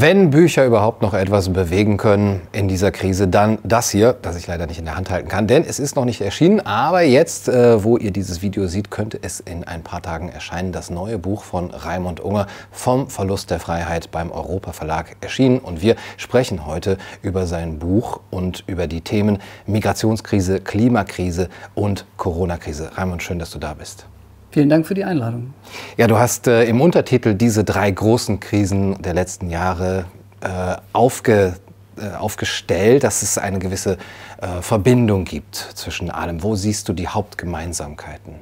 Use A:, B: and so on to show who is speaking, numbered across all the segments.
A: Wenn Bücher überhaupt noch etwas bewegen können in dieser Krise, dann das hier, das ich leider nicht in der Hand halten kann, denn es ist noch nicht erschienen. Aber jetzt, äh, wo ihr dieses Video seht, könnte es in ein paar Tagen erscheinen. Das neue Buch von Raimund Unger vom Verlust der Freiheit beim Europa Verlag erschienen. Und wir sprechen heute über sein Buch und über die Themen Migrationskrise, Klimakrise und Corona-Krise. Raimund, schön, dass du da bist.
B: Vielen Dank für die Einladung.
A: Ja, du hast äh, im Untertitel diese drei großen Krisen der letzten Jahre äh, aufge, äh, aufgestellt, dass es eine gewisse äh, Verbindung gibt zwischen allem. Wo siehst du die Hauptgemeinsamkeiten?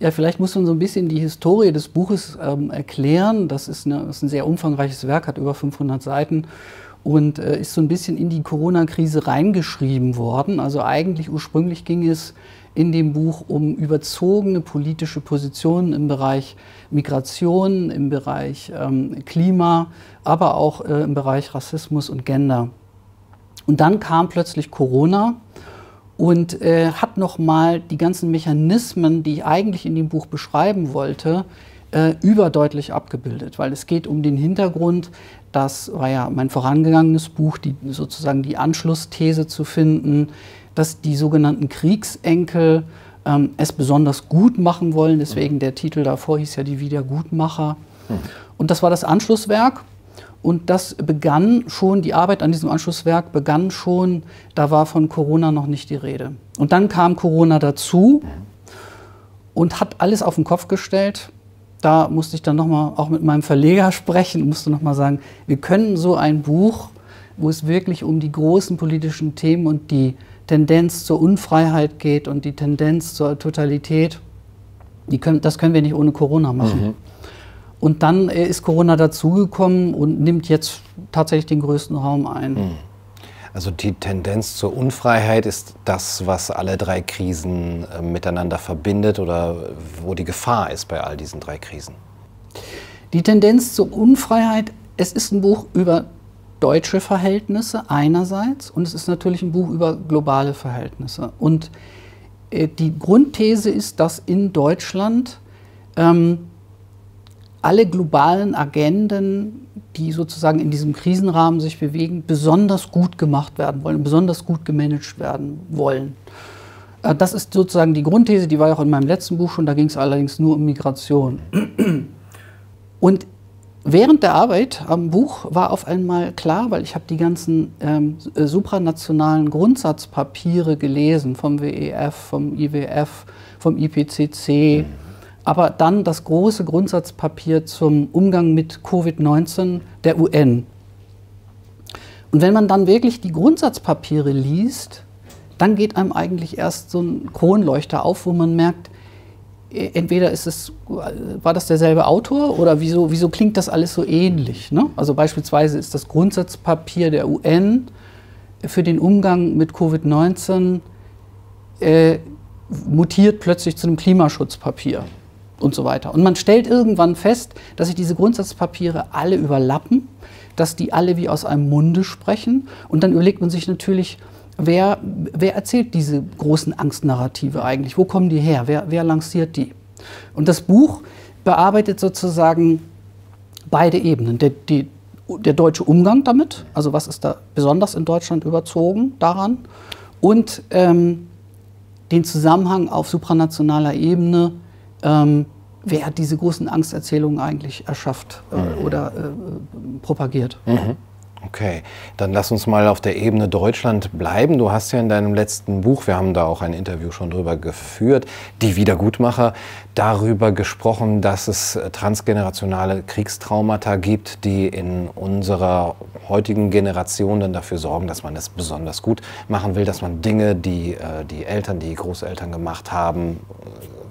B: Ja, vielleicht muss man so ein bisschen die Historie des Buches ähm, erklären. Das ist, eine, das ist, ein sehr umfangreiches Werk, hat über 500 Seiten und äh, ist so ein bisschen in die Corona-Krise reingeschrieben worden. Also eigentlich ursprünglich ging es in dem Buch um überzogene politische Positionen im Bereich Migration, im Bereich ähm, Klima, aber auch äh, im Bereich Rassismus und Gender. Und dann kam plötzlich Corona und äh, hat nochmal die ganzen Mechanismen, die ich eigentlich in dem Buch beschreiben wollte, äh, überdeutlich abgebildet, weil es geht um den Hintergrund, das war ja mein vorangegangenes Buch, die, sozusagen die Anschlussthese zu finden, dass die sogenannten Kriegsenkel ähm, es besonders gut machen wollen. Deswegen mhm. der Titel davor hieß ja die Wiedergutmacher. Mhm. Und das war das Anschlusswerk. Und das begann schon, die Arbeit an diesem Anschlusswerk begann schon, da war von Corona noch nicht die Rede. Und dann kam Corona dazu mhm. und hat alles auf den Kopf gestellt. Da musste ich dann nochmal auch mit meinem Verleger sprechen, musste nochmal sagen, wir können so ein Buch, wo es wirklich um die großen politischen Themen und die Tendenz zur Unfreiheit geht und die Tendenz zur Totalität, können, das können wir nicht ohne Corona machen. Mhm. Und dann äh, ist Corona dazugekommen und nimmt jetzt tatsächlich den größten Raum ein. Mhm.
A: Also die Tendenz zur Unfreiheit ist das, was alle drei Krisen äh, miteinander verbindet oder wo die Gefahr ist bei all diesen drei Krisen?
B: Die Tendenz zur Unfreiheit, es ist ein Buch über deutsche Verhältnisse einerseits und es ist natürlich ein Buch über globale Verhältnisse. Und äh, die Grundthese ist, dass in Deutschland ähm, alle globalen Agenden, die sozusagen in diesem Krisenrahmen sich bewegen, besonders gut gemacht werden wollen, besonders gut gemanagt werden wollen. Äh, das ist sozusagen die Grundthese, die war ja auch in meinem letzten Buch schon, da ging es allerdings nur um Migration. Und Während der Arbeit am Buch war auf einmal klar, weil ich habe die ganzen ähm, äh, supranationalen Grundsatzpapiere gelesen vom WEF, vom IWF, vom IPCC, aber dann das große Grundsatzpapier zum Umgang mit Covid-19 der UN. Und wenn man dann wirklich die Grundsatzpapiere liest, dann geht einem eigentlich erst so ein Kronleuchter auf, wo man merkt, entweder ist es, war das derselbe Autor oder wieso, wieso klingt das alles so ähnlich? Ne? Also beispielsweise ist das Grundsatzpapier der UN für den Umgang mit Covid-19 äh, mutiert plötzlich zu einem Klimaschutzpapier und so weiter. Und man stellt irgendwann fest, dass sich diese Grundsatzpapiere alle überlappen, dass die alle wie aus einem Munde sprechen. Und dann überlegt man sich natürlich, wer, wer erzählt diese großen Angstnarrative eigentlich? Wo kommen die her? Wer, wer lanciert die? Und das Buch bearbeitet sozusagen beide Ebenen. Der, die, der deutsche Umgang damit, also was ist da besonders in Deutschland überzogen daran, und ähm, den Zusammenhang auf supranationaler Ebene, ähm, wer hat diese großen Angsterzählungen eigentlich erschafft äh, mhm. oder äh, propagiert.
A: Mhm. Okay, dann lass uns mal auf der Ebene Deutschland bleiben. Du hast ja in deinem letzten Buch, wir haben da auch ein Interview schon drüber geführt, die Wiedergutmacher, darüber gesprochen, dass es transgenerationale Kriegstraumata gibt, die in unserer heutigen Generation dann dafür sorgen, dass man es besonders gut machen will, dass man Dinge, die äh, die Eltern, die Großeltern gemacht haben,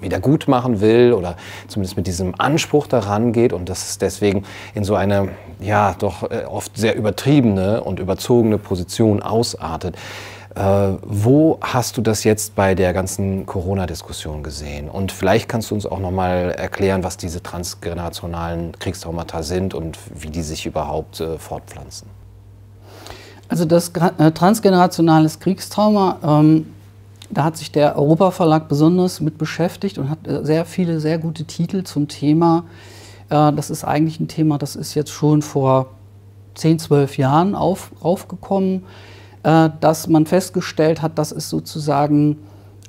A: wieder gut machen will oder zumindest mit diesem Anspruch daran geht und dass es deswegen in so eine ja doch äh, oft sehr übertriebene und überzogene Position ausartet. Äh, wo hast du das jetzt bei der ganzen Corona-Diskussion gesehen? Und vielleicht kannst du uns auch noch mal erklären, was diese transgenerationalen Kriegstraumata sind und wie die sich überhaupt äh, fortpflanzen.
B: Also das äh, transgenerationales Kriegstrauma ähm, da hat sich der Europa Verlag besonders mit beschäftigt und hat äh, sehr viele, sehr gute Titel zum Thema. Äh, das ist eigentlich ein Thema, das ist jetzt schon vor 10, 12 Jahren auf, aufgekommen, äh, dass man festgestellt hat, dass es sozusagen,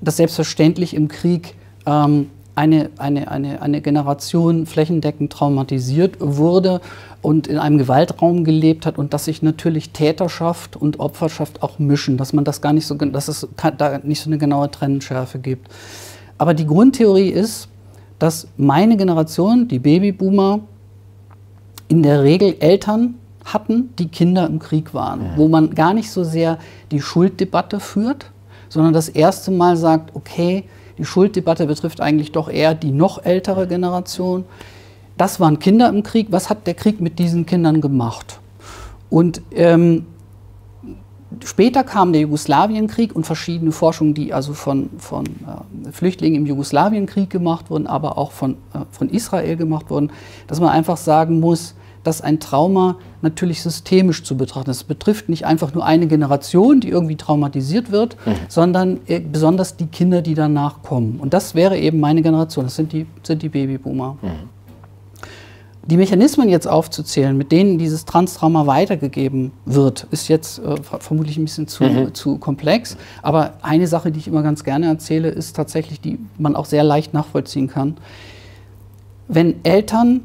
B: dass selbstverständlich im Krieg ähm, eine, eine, eine, eine Generation flächendeckend traumatisiert wurde und in einem Gewaltraum gelebt hat und dass sich natürlich Täterschaft und Opferschaft auch mischen, dass man das gar nicht so, dass es da nicht so eine genaue Trennschärfe gibt. Aber die Grundtheorie ist, dass meine Generation, die Babyboomer, in der Regel Eltern hatten, die Kinder im Krieg waren, ja. wo man gar nicht so sehr die Schulddebatte führt, sondern das erste Mal sagt, okay, die Schulddebatte betrifft eigentlich doch eher die noch ältere Generation. Das waren Kinder im Krieg. Was hat der Krieg mit diesen Kindern gemacht? Und ähm, später kam der Jugoslawienkrieg und verschiedene Forschungen, die also von, von äh, Flüchtlingen im Jugoslawienkrieg gemacht wurden, aber auch von, äh, von Israel gemacht wurden, dass man einfach sagen muss, dass ein Trauma natürlich systemisch zu betrachten ist. Es betrifft nicht einfach nur eine Generation, die irgendwie traumatisiert wird, mhm. sondern äh, besonders die Kinder, die danach kommen. Und das wäre eben meine Generation, das sind die, sind die Babyboomer. Mhm. Die Mechanismen jetzt aufzuzählen, mit denen dieses Transtrauma weitergegeben wird, ist jetzt äh, vermutlich ein bisschen zu, mhm. zu komplex. Aber eine Sache, die ich immer ganz gerne erzähle, ist tatsächlich, die man auch sehr leicht nachvollziehen kann. Wenn Eltern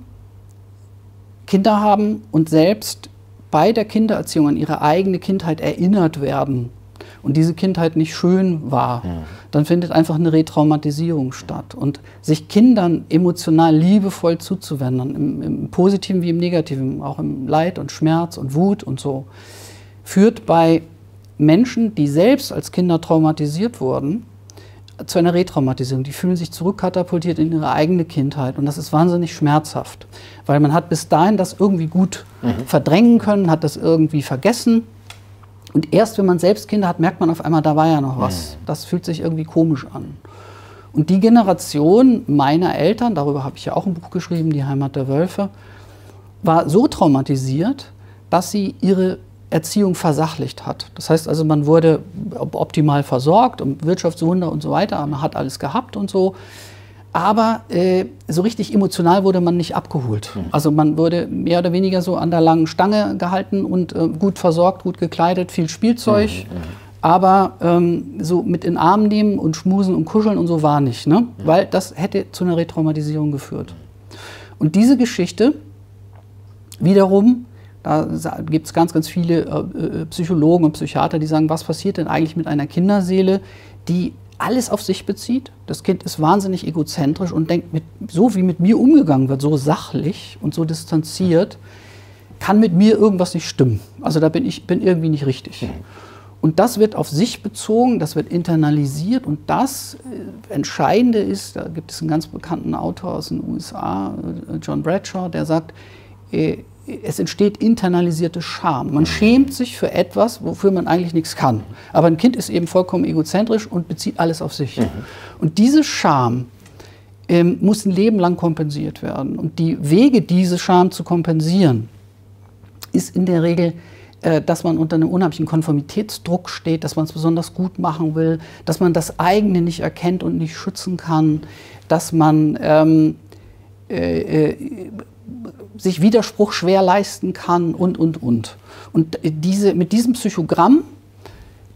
B: Kinder haben und selbst bei der Kindererziehung an ihre eigene Kindheit erinnert werden und diese Kindheit nicht schön war, ja. dann findet einfach eine Retraumatisierung statt. Und sich Kindern emotional liebevoll zuzuwenden, im, im Positiven wie im Negativen, auch im Leid und Schmerz und Wut und so, führt bei Menschen, die selbst als Kinder traumatisiert wurden, zu einer Retraumatisierung. Die fühlen sich zurückkatapultiert in ihre eigene Kindheit und das ist wahnsinnig schmerzhaft, weil man hat bis dahin das irgendwie gut mhm. verdrängen können, hat das irgendwie vergessen und erst wenn man selbst Kinder hat, merkt man auf einmal, da war ja noch was. Das fühlt sich irgendwie komisch an. Und die Generation meiner Eltern, darüber habe ich ja auch ein Buch geschrieben, Die Heimat der Wölfe, war so traumatisiert, dass sie ihre Erziehung versachlicht hat. Das heißt also, man wurde optimal versorgt und Wirtschaftswunder und so weiter, man hat alles gehabt und so aber äh, so richtig emotional wurde man nicht abgeholt. Mhm. Also man wurde mehr oder weniger so an der langen Stange gehalten und äh, gut versorgt, gut gekleidet, viel Spielzeug. Mhm. Aber ähm, so mit in den Arm nehmen und schmusen und kuscheln und so war nicht, ne? Mhm. weil das hätte zu einer Retraumatisierung geführt. Und diese Geschichte wiederum, da gibt es ganz, ganz viele äh, äh, Psychologen und Psychiater, die sagen, was passiert denn eigentlich mit einer Kinderseele, die alles auf sich bezieht. Das Kind ist wahnsinnig egozentrisch und denkt, mit, so wie mit mir umgegangen wird, so sachlich und so distanziert, kann mit mir irgendwas nicht stimmen. Also da bin ich bin irgendwie nicht richtig. Mhm. Und das wird auf sich bezogen, das wird internalisiert und das äh, Entscheidende ist, da gibt es einen ganz bekannten Autor aus den USA, äh, John Bradshaw, der sagt, äh, es entsteht internalisierte Scham. Man schämt sich für etwas, wofür man eigentlich nichts kann. Aber ein Kind ist eben vollkommen egozentrisch und bezieht alles auf sich. Mhm. Und diese Scham ähm, muss ein Leben lang kompensiert werden. Und die Wege, diese Scham zu kompensieren, ist in der Regel, äh, dass man unter einem unheimlichen Konformitätsdruck steht, dass man es besonders gut machen will, dass man das eigene nicht erkennt und nicht schützen kann, dass man ähm, äh, äh sich Widerspruch schwer leisten kann und, und, und. Und diese, mit diesem Psychogramm,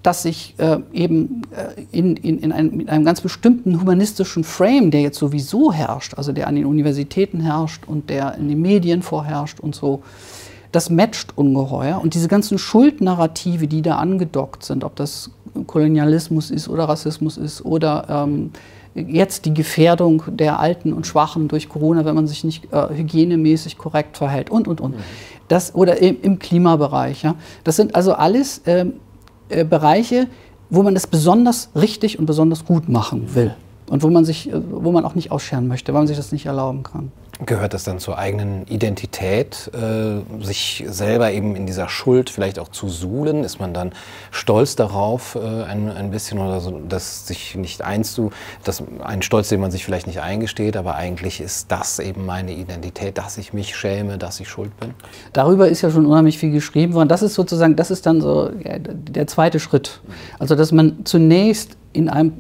B: das sich äh, eben äh, in, in, in einem, mit einem ganz bestimmten humanistischen Frame, der jetzt sowieso herrscht, also der an den Universitäten herrscht und der in den Medien vorherrscht und so, das matcht ungeheuer. Und diese ganzen Schuldnarrative, die da angedockt sind, ob das Kolonialismus ist oder Rassismus ist oder ähm, jetzt die Gefährdung der Alten und Schwachen durch Corona, wenn man sich nicht äh, hygienemäßig korrekt verhält und, und, und. Das, oder im, im Klimabereich. Ja. Das sind also alles äh, äh, Bereiche, wo man es besonders richtig und besonders gut machen will und wo man, sich, äh, wo man auch nicht ausscheren möchte, weil man sich das nicht erlauben kann.
A: Gehört das dann zur eigenen Identität, äh, sich selber eben in dieser Schuld vielleicht auch zu suhlen? Ist man dann stolz darauf, äh, ein, ein bisschen oder so, dass sich nicht einzu, dass ein Stolz, den man sich vielleicht nicht eingesteht, aber eigentlich ist das eben meine Identität, dass ich mich schäme, dass ich schuld bin?
B: Darüber ist ja schon unheimlich viel geschrieben worden. Das ist sozusagen, das ist dann so ja, der zweite Schritt. Also, dass man zunächst in einem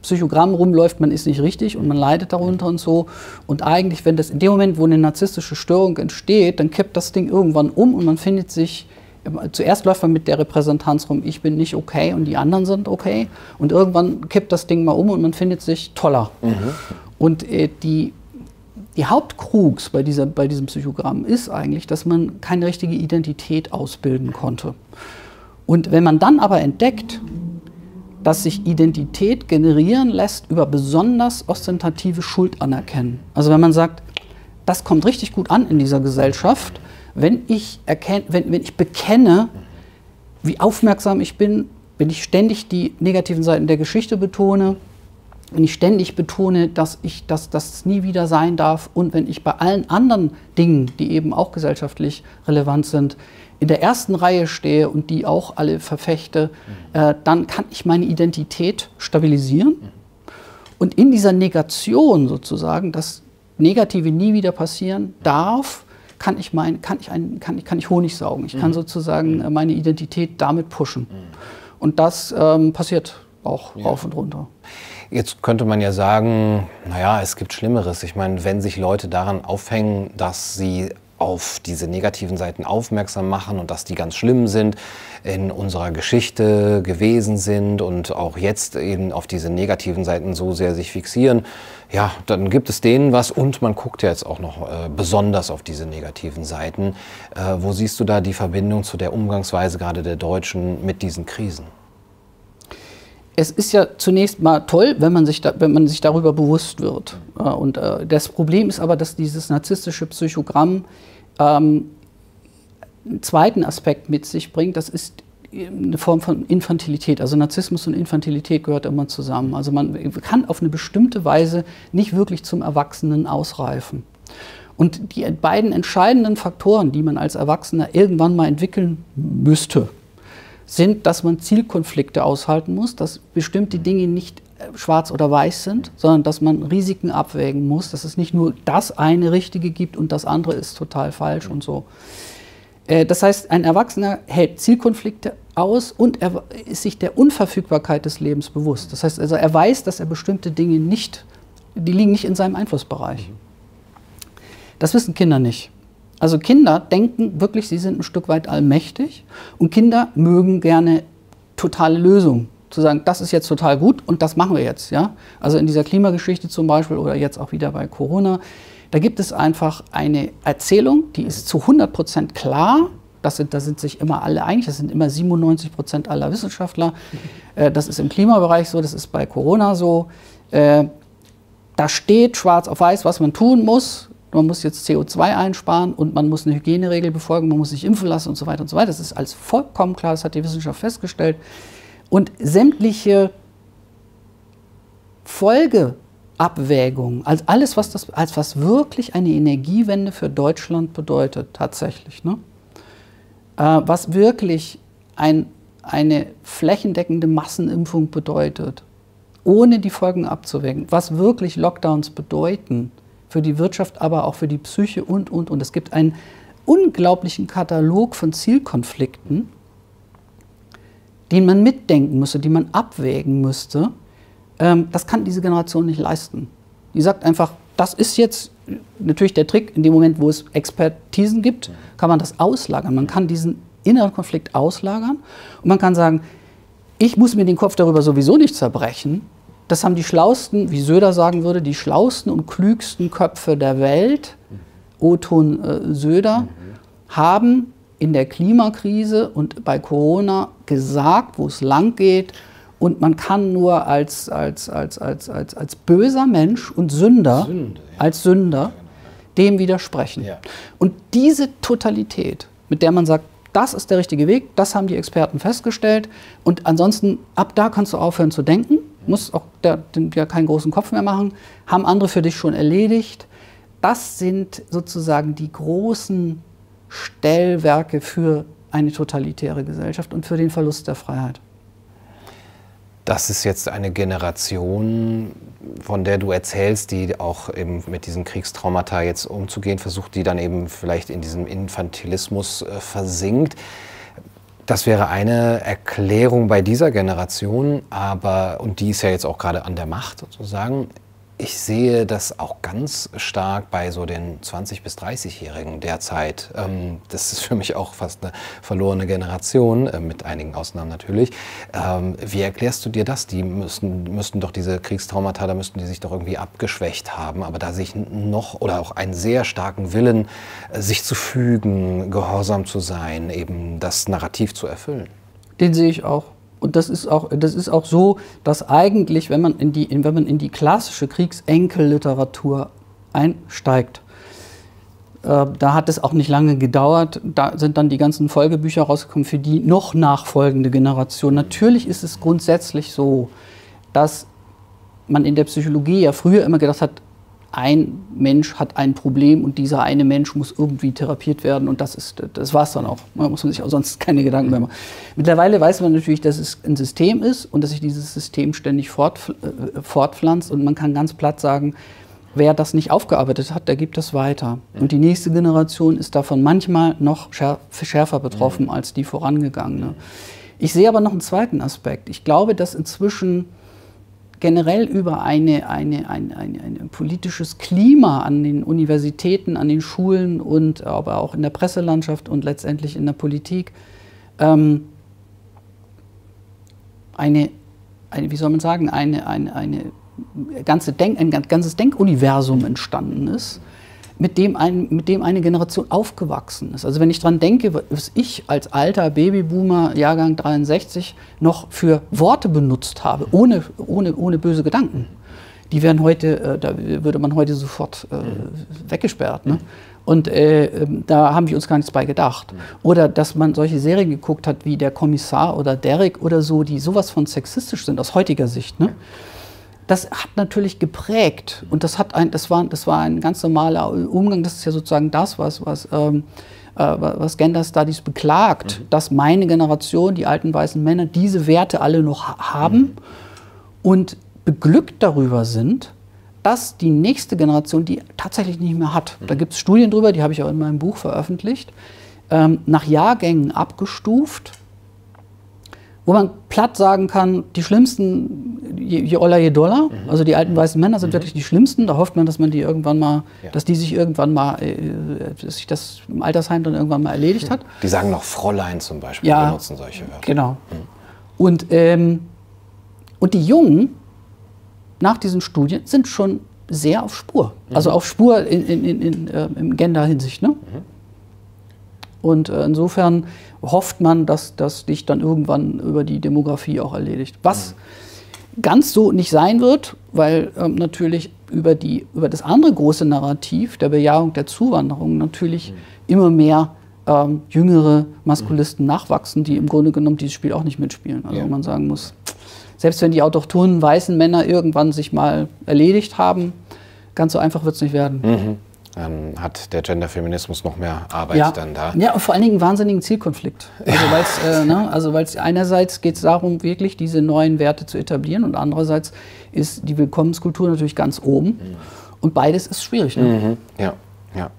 B: Psychogramm rumläuft, man ist nicht richtig und man leidet darunter und so. Und eigentlich, wenn das in dem Moment, wo eine narzisstische Störung entsteht, dann kippt das Ding irgendwann um und man findet sich Zuerst läuft man mit der Repräsentanz rum, ich bin nicht okay und die anderen sind okay. Und irgendwann kippt das Ding mal um und man findet sich toller. Mhm. Und äh, die, die Hauptkrux bei, dieser, bei diesem Psychogramm ist eigentlich, dass man keine richtige Identität ausbilden konnte. Und wenn man dann aber entdeckt, dass sich Identität generieren lässt über besonders ostentative Schuldanerkennen. Also wenn man sagt, das kommt richtig gut an in dieser Gesellschaft, wenn ich, erkenn, wenn, wenn ich bekenne, wie aufmerksam ich bin, wenn ich ständig die negativen Seiten der Geschichte betone, wenn ich ständig betone, dass ich das, das nie wieder sein darf und wenn ich bei allen anderen Dingen, die eben auch gesellschaftlich relevant sind, in der ersten Reihe stehe und die auch alle verfechte, mhm. äh, dann kann ich meine Identität stabilisieren. Mhm. Und in dieser Negation sozusagen, dass Negative nie wieder passieren darf, kann ich, mein, kann ich, ein, kann, kann ich Honig saugen. Ich kann mhm. sozusagen äh, meine Identität damit pushen. Und das ähm, passiert auch ja. rauf und runter.
A: Jetzt könnte man ja sagen, naja, es gibt Schlimmeres. Ich meine, wenn sich Leute daran aufhängen, dass sie auf diese negativen Seiten aufmerksam machen und dass die ganz schlimm sind, in unserer Geschichte gewesen sind und auch jetzt eben auf diese negativen Seiten so sehr sich fixieren, ja, dann gibt es denen was und man guckt ja jetzt auch noch äh, besonders auf diese negativen Seiten. Äh, wo siehst du da die Verbindung zu der Umgangsweise gerade der Deutschen mit diesen Krisen?
B: Es ist ja zunächst mal toll, wenn man sich, da, wenn man sich darüber bewusst wird. Und äh, das Problem ist aber, dass dieses narzisstische Psychogramm ähm, einen zweiten Aspekt mit sich bringt. Das ist eine Form von Infantilität. Also Narzissmus und Infantilität gehört immer zusammen. Also man kann auf eine bestimmte Weise nicht wirklich zum Erwachsenen ausreifen. Und die beiden entscheidenden Faktoren, die man als Erwachsener irgendwann mal entwickeln müsste, sind, dass man Zielkonflikte aushalten muss, dass bestimmte Dinge nicht äh, schwarz oder weiß sind, sondern dass man Risiken abwägen muss, dass es nicht nur das eine Richtige gibt und das andere ist total falsch und so. Äh, das heißt, ein Erwachsener hält Zielkonflikte aus und er ist sich der Unverfügbarkeit des Lebens bewusst. Das heißt also, er weiß, dass er bestimmte Dinge nicht, die liegen nicht in seinem Einflussbereich. Das wissen Kinder nicht. Also Kinder denken wirklich, sie sind ein Stück weit allmächtig und Kinder mögen gerne totale Lösungen. Zu sagen, das ist jetzt total gut und das machen wir jetzt. Ja? Also in dieser Klimageschichte zum Beispiel oder jetzt auch wieder bei Corona, da gibt es einfach eine Erzählung, die ist zu 100 Prozent klar. Das sind, da sind sich immer alle einig, das sind immer 97 Prozent aller Wissenschaftler. Äh, das ist im Klimabereich so, das ist bei Corona so. Äh, da steht schwarz auf weiß, was man tun muss man muss jetzt CO2 einsparen und man muss eine Hygieneregel befolgen, man muss sich impfen lassen und so weiter und so weiter. Das ist alles vollkommen klar, das hat die Wissenschaft festgestellt. Und sämtliche Folgeabwägungen, also alles, was, das, als was wirklich eine Energiewende für Deutschland bedeutet, tatsächlich, ne? Äh, was wirklich ein, eine flächendeckende Massenimpfung bedeutet, ohne die Folgen abzuwägen, was wirklich Lockdowns bedeuten, für die Wirtschaft, aber auch für die Psyche und, und, und. Es gibt einen unglaublichen Katalog von Zielkonflikten, den man mitdenken müsste, die man abwägen müsste. Ähm, das kann diese Generation nicht leisten. Die sagt einfach, das ist jetzt natürlich der Trick, in dem Moment, wo es Expertisen gibt, kann man das auslagern. Man kann diesen inneren Konflikt auslagern und man kann sagen, ich muss mir den Kopf darüber sowieso nicht zerbrechen, das haben die schlausten, wie Söder sagen würde, die schlausten und klügsten Köpfe der Welt, Oton äh, Söder, haben in der Klimakrise und bei Corona gesagt, wo es lang geht. Und man kann nur als, als, als, als, als, als böser Mensch und Sünder, Sünde, ja. als Sünder, dem widersprechen. Ja. Und diese Totalität, mit der man sagt, das ist der richtige Weg, das haben die Experten festgestellt. Und ansonsten, ab da kannst du aufhören zu denken musst auch der, ja keinen großen Kopf mehr machen, haben andere für dich schon erledigt. Das sind sozusagen die großen Stellwerke für eine totalitäre Gesellschaft und für den Verlust der Freiheit.
A: Das ist jetzt eine Generation, von der du erzählst, die auch eben mit diesen Kriegstraumata jetzt umzugehen versucht, die dann eben vielleicht in diesem Infantilismus äh, versinkt. Das wäre eine Erklärung bei dieser Generation, aber, und die ist ja jetzt auch gerade an der Macht sozusagen, ich sehe das auch ganz stark bei so den 20- bis 30-Jährigen derzeit. Ähm, das ist für mich auch fast eine verlorene Generation, äh, mit einigen Ausnahmen natürlich. Ähm, wie erklärst du dir das? Die müssten, müssten doch diese Kriegstraumata, da müssten die sich doch irgendwie abgeschwächt haben. Aber da sich noch oder auch einen sehr starken Willen, äh, sich zu fügen, gehorsam zu sein, eben das Narrativ zu erfüllen.
B: Den sehe ich auch. Und das ist auch, das ist auch so, dass eigentlich, wenn man in die, wenn man in die klassische Kriegsenkelliteratur einsteigt, äh, da hat es auch nicht lange gedauert. Da sind dann die ganzen Folgebücher rausgekommen für die noch nachfolgende Generation. Natürlich ist es grundsätzlich so, dass man in der Psychologie ja früher immer gedacht hat, ein Mensch hat ein Problem und dieser eine Mensch muss irgendwie therapiert werden und das ist das war es dann auch. Da muss man sich auch sonst keine Gedanken mehr machen. Mittlerweile weiß man natürlich, dass es ein System ist und dass sich dieses System ständig äh, fortpflanzt und man kann ganz platt sagen, wer das nicht aufgearbeitet hat, der gibt das weiter. Und die nächste Generation ist davon manchmal noch schärfer betroffen als die vorangegangene. Ich sehe aber noch einen zweiten Aspekt. Ich glaube, dass inzwischen generell über eine, eine, ein, ein, ein politisches Klima an den Universitäten, an den Schulen und aber auch in der Presselandschaft und letztendlich in der Politik ähm, eine, eine, wie soll man sagen, eine, eine, eine ganze Denk, ein ganzes Denkuniversum entstanden ist, mit dem, ein, mit dem eine Generation aufgewachsen ist. Also wenn ich daran denke, was ich als alter Babyboomer, Jahrgang 63, noch für Worte benutzt habe, ohne, ohne, ohne böse Gedanken, die werden heute, äh, da würde man heute sofort äh, weggesperrt. Ne? Und äh, ähm, da haben wir uns gar nichts bei gedacht. Oder dass man solche Serien geguckt hat wie Der Kommissar oder Derek oder so, die sowas von sexistisch sind aus heutiger Sicht. Ne? Das hat natürlich geprägt und das, hat ein, das, war, das war ein ganz normaler Umgang. Das ist ja sozusagen das, was, was, ähm, äh, was Gender Studies beklagt, mhm. dass meine Generation, die alten weißen Männer, diese Werte alle noch haben mhm. und beglückt darüber sind, dass die nächste Generation die tatsächlich nicht mehr hat. Mhm. Da gibt es Studien drüber, die habe ich auch in meinem Buch veröffentlicht, ähm, nach Jahrgängen abgestuft wo man platt sagen kann, die schlimmsten, je, je Oller, je Dollar, mhm. also die alten weißen Männer sind mhm. wirklich die schlimmsten. Da hofft man, dass man die irgendwann mal, ja. dass die sich irgendwann mal, äh, dass sich das im Altersheim dann irgendwann mal erledigt hat.
A: Die sagen noch Fräulein zum Beispiel,
B: ja,
A: benutzen solche Wörter.
B: Genau. Mhm. Und, ähm, und die Jungen nach diesen Studien sind schon sehr auf Spur. Mhm. Also auf Spur in, in, in, in äh, in Gender-Hinsicht. Ne? Mhm. Und äh, insofern hofft man, dass das sich dann irgendwann über die Demografie auch erledigt. Was mhm. Ganz so nicht sein wird, weil ähm, natürlich über, die, über das andere große Narrativ der Bejahung der Zuwanderung natürlich mhm. immer mehr ähm, jüngere Maskulisten mhm. nachwachsen, die im Grunde genommen dieses Spiel auch nicht mitspielen. Also ja. man sagen muss, selbst wenn die autochthonen weißen Männer irgendwann sich mal erledigt haben, ganz so einfach wird es nicht werden.
A: Mhm ähm, hat der Genderfeminismus noch mehr Arbeit
B: ja.
A: dann da.
B: Ja, und vor allen Dingen einen wahnsinnigen Zielkonflikt. Also weil es äh, ne, also einerseits geht es darum, wirklich diese neuen Werte zu etablieren und andererseits ist die Willkommenskultur natürlich ganz oben. Mhm. Und beides ist schwierig. Ne?
A: Mhm. Ja, ja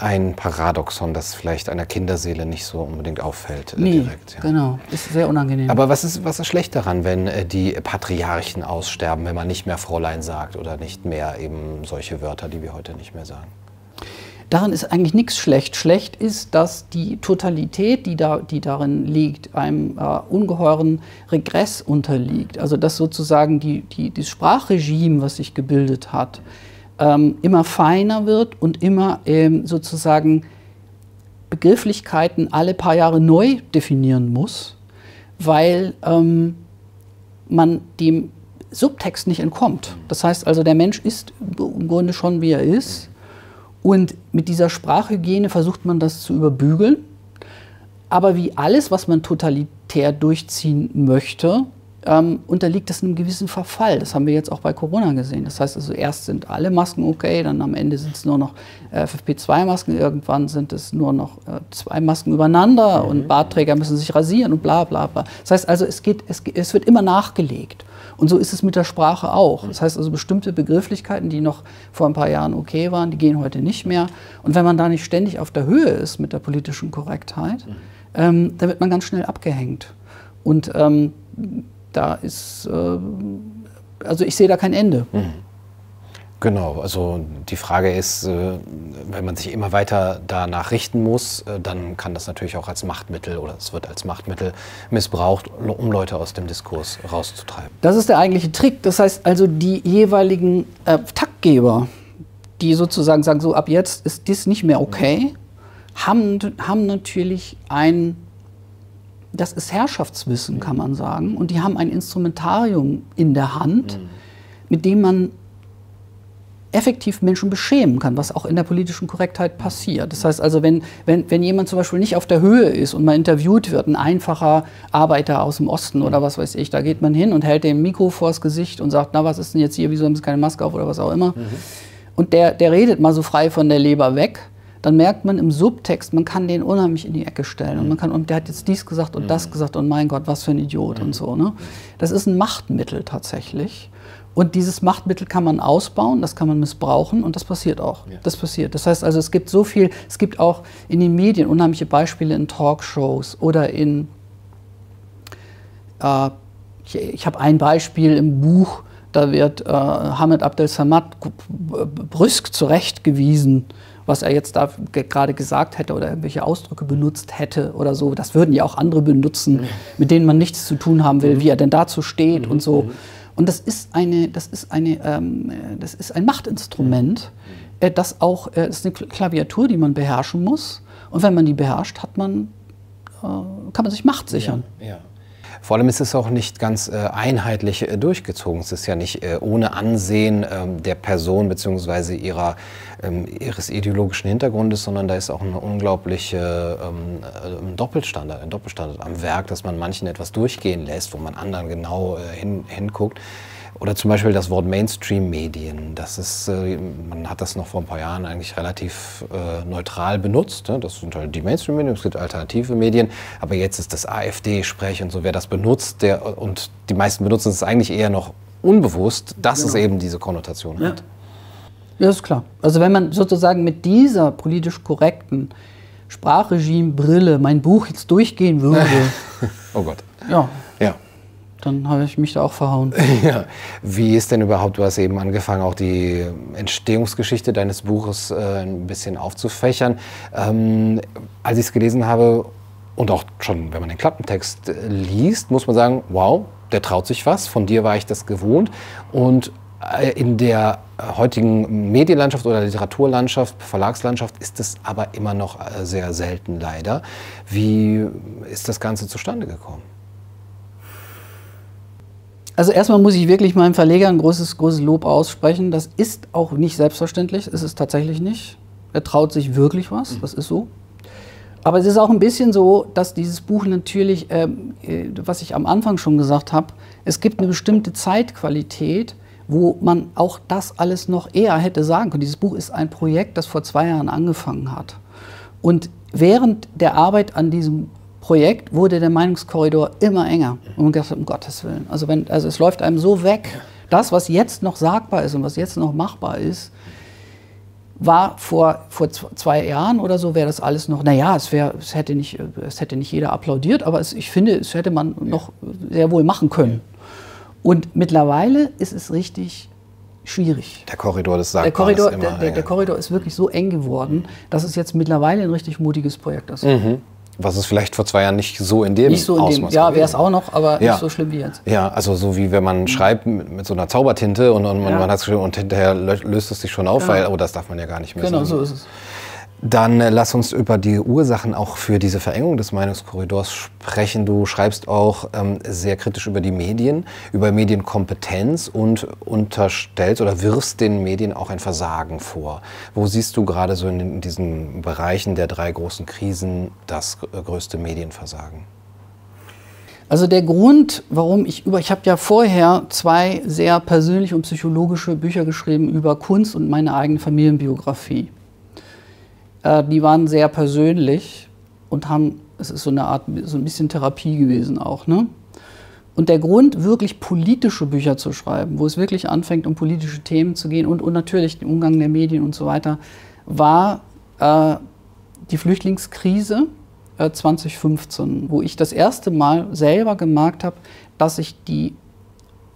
A: ein Paradoxon, das vielleicht einer Kinderseele nicht so unbedingt auffällt.
B: Äh, nee, direkt, ja. genau. Ist sehr unangenehm.
A: Aber was ist, was ist schlecht daran, wenn äh, die Patriarchen aussterben, wenn man nicht mehr Fräulein sagt oder nicht mehr eben solche Wörter, die wir heute nicht mehr sagen?
B: Daran ist eigentlich nichts schlecht. Schlecht ist, dass die Totalität, die, da, die darin liegt, einem äh, ungeheuren Regress unterliegt. Also dass sozusagen die, die, das Sprachregime, was sich gebildet hat, ähm, immer feiner wird und immer ähm, sozusagen Begrifflichkeiten alle paar Jahre neu definieren muss, weil ähm, man dem Subtext nicht entkommt. Das heißt also, der Mensch ist im Grunde schon, wie er ist. Und mit dieser Sprachhygiene versucht man das zu überbügeln. Aber wie alles, was man totalitär durchziehen möchte, ähm, unterliegt das einem gewissen Verfall. Das haben wir jetzt auch bei Corona gesehen. Das heißt also, erst sind alle Masken okay, dann am Ende sind es nur noch äh, FFP2-Masken, irgendwann sind es nur noch äh, zwei Masken übereinander mhm. und Bartträger müssen sich rasieren und bla bla bla. Das heißt also, es, geht, es, es wird immer nachgelegt. Und so ist es mit der Sprache auch. Das heißt also, bestimmte Begrifflichkeiten, die noch vor ein paar Jahren okay waren, die gehen heute nicht mehr. Und wenn man da nicht ständig auf der Höhe ist mit der politischen Korrektheit, mhm ähm, da wird man ganz schnell abgehängt. Und ähm, da ist, äh, also ich sehe da kein Ende. Mhm.
A: Genau, also die Frage ist, äh, wenn man sich immer weiter danach richten muss, äh, dann kann das natürlich auch als Machtmittel oder es wird als Machtmittel missbraucht, um Leute aus dem Diskurs rauszutreiben.
B: Das ist der eigentliche Trick. Das heißt also, die jeweiligen äh, Taktgeber, die sozusagen sagen, so ab jetzt ist dies nicht mehr okay, haben, haben natürlich ein, das ist Herrschaftswissen, kann man sagen, und die haben ein Instrumentarium in der Hand, mhm. mit dem man effektiv Menschen beschämen kann, was auch in der politischen Korrektheit passiert. Das heißt also, wenn, wenn, wenn jemand zum Beispiel nicht auf der Höhe ist und mal interviewt wird, ein einfacher Arbeiter aus dem Osten oder was weiß ich, da geht man hin und hält dem Mikro vors Gesicht und sagt, na, was ist denn jetzt hier, wieso haben Sie keine Maske auf oder was auch immer. Mhm. Und der, der redet mal so frei von der Leber weg dann merkt man im Subtext, man kann den unheimlich in die Ecke stellen. Und man kann, und der hat jetzt dies gesagt und das gesagt und mein Gott, was für ein Idiot und so. Ne? Das ist ein Machtmittel tatsächlich. Und dieses Machtmittel kann man ausbauen, das kann man missbrauchen und das passiert auch. Ja. Das passiert. Das heißt also, es gibt so viel, es gibt auch in den Medien unheimliche Beispiele in Talkshows oder in, äh, ich, ich habe ein Beispiel im Buch, da wird äh, Hamid Abdel Samad brüsk zurechtgewiesen, was er jetzt da gerade gesagt hätte oder irgendwelche Ausdrücke benutzt hätte oder so. Das würden ja auch andere benutzen, mit denen man nichts zu tun haben will, mhm. wie er denn dazu steht mhm. und so. Mhm. Und das ist, eine, das ist, eine, ähm, das ist ein Machtinstrument, äh, das auch äh, ist eine Klaviatur, die man beherrschen muss. Und wenn man die beherrscht, hat man, äh, kann man sich Macht sichern.
A: Ja, ja. Vor allem ist es auch nicht ganz äh, einheitlich äh, durchgezogen. Es ist ja nicht äh, ohne Ansehen ähm, der Person bzw. Ihrer, ähm, ihres ideologischen Hintergrundes, sondern da ist auch eine unglaubliche ähm, äh, Doppelstandard, ein Doppelstandard am Werk, dass man manchen etwas durchgehen lässt, wo man anderen genau äh, hin, hinguckt. Oder zum Beispiel das Wort Mainstream-Medien. Das ist, äh, man hat das noch vor ein paar Jahren eigentlich relativ äh, neutral benutzt. Ne? Das sind halt die Mainstream-Medien, es gibt alternative Medien. Aber jetzt ist das AfD-Sprech und so, wer das benutzt, der, und die meisten benutzen es eigentlich eher noch unbewusst, dass genau. es eben diese Konnotation ja. hat.
B: Ja, ist klar. Also wenn man sozusagen mit dieser politisch korrekten Sprachregime-Brille mein Buch jetzt durchgehen würde.
A: oh Gott.
B: Ja. Dann habe ich mich da auch verhauen.
A: Ja. Wie ist denn überhaupt, du hast eben angefangen, auch die Entstehungsgeschichte deines Buches äh, ein bisschen aufzufächern. Ähm, als ich es gelesen habe und auch schon, wenn man den Klappentext äh, liest, muss man sagen, wow, der traut sich was, von dir war ich das gewohnt. Und äh, in der heutigen Medienlandschaft oder Literaturlandschaft, Verlagslandschaft ist es aber immer noch äh, sehr selten leider. Wie ist das Ganze zustande gekommen?
B: Also erstmal muss ich wirklich meinem Verleger ein großes, großes Lob aussprechen. Das ist auch nicht selbstverständlich, ist es tatsächlich nicht. Er traut sich wirklich was, das ist so. Aber es ist auch ein bisschen so, dass dieses Buch natürlich, ähm, äh, was ich am Anfang schon gesagt habe, es gibt eine bestimmte Zeitqualität, wo man auch das alles noch eher hätte sagen können. Dieses Buch ist ein Projekt, das vor zwei Jahren angefangen hat. Und während der Arbeit an diesem Projekt wurde der Meinungskorridor immer enger. Und man dachte, um Gottes Willen. Also, wenn, also es läuft einem so weg. Das, was jetzt noch sagbar ist und was jetzt noch machbar ist, war vor, vor zwei Jahren oder so, wäre das alles noch, naja, es, es, hätte nicht, es hätte nicht jeder applaudiert, aber es, ich finde, es hätte man noch sehr wohl machen können. Und mittlerweile ist es richtig schwierig.
A: Der Korridor des Sagbaren
B: der Korridor, der, der, der, Korridor ist wirklich so eng geworden, dass es jetzt mittlerweile ein richtig mutiges Projekt ist. Mhm.
A: Was es vielleicht vor zwei Jahren nicht so in dem
B: nicht so in Ausmaß dem, Ja, wäre es auch noch, aber ja. nicht so schlimm wie jetzt.
A: Ja, also so wie wenn man schreibt mit, so einer Zaubertinte und, und man, ja. man hat es geschrieben und hinterher löst es sich schon auf, ja. weil, oh, das darf man ja gar nicht mehr
B: Genau, sagen. so ist es.
A: Dann äh, lass uns über die Ursachen auch für diese Verengung des Meinungskorridors sprechen. Du schreibst auch ähm, sehr kritisch über die Medien, über Medienkompetenz und unterstellst oder wirfst den Medien auch ein Versagen vor. Wo siehst du gerade so in, in diesen Bereichen der drei großen Krisen das äh, größte Medienversagen?
B: Also der Grund, warum ich über, ich habe ja vorher zwei sehr persönliche und psychologische Bücher geschrieben über Kunst und meine eigene Familienbiografie. Äh, die waren sehr persönlich und haben, es ist so eine Art, so ein bisschen Therapie gewesen auch. Ne? Und der Grund, wirklich politische Bücher zu schreiben, wo es wirklich anfängt, um politische Themen zu gehen und, und natürlich den Umgang der Medien und so weiter, war äh, die Flüchtlingskrise äh, 2015, wo ich das erste Mal selber gemerkt habe, dass ich die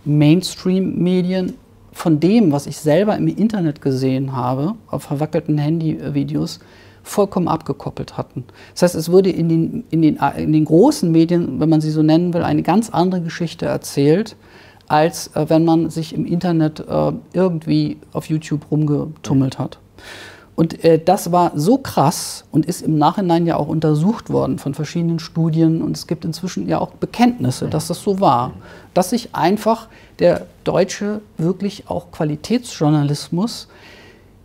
B: Mainstream-Medien von dem, was ich selber im Internet gesehen habe, auf verwackelten Handyvideos, vollkommen abgekoppelt hatten. Das heißt, es wurde in den, in, den, in den großen Medien, wenn man sie so nennen will, eine ganz andere Geschichte erzählt, als äh, wenn man sich im Internet äh, irgendwie auf YouTube rumgetummelt hat. Und äh, das war so krass und ist im Nachhinein ja auch untersucht worden von verschiedenen Studien. Und es gibt inzwischen ja auch Bekenntnisse, dass das so war. Dass sich einfach der deutsche, wirklich auch Qualitätsjournalismus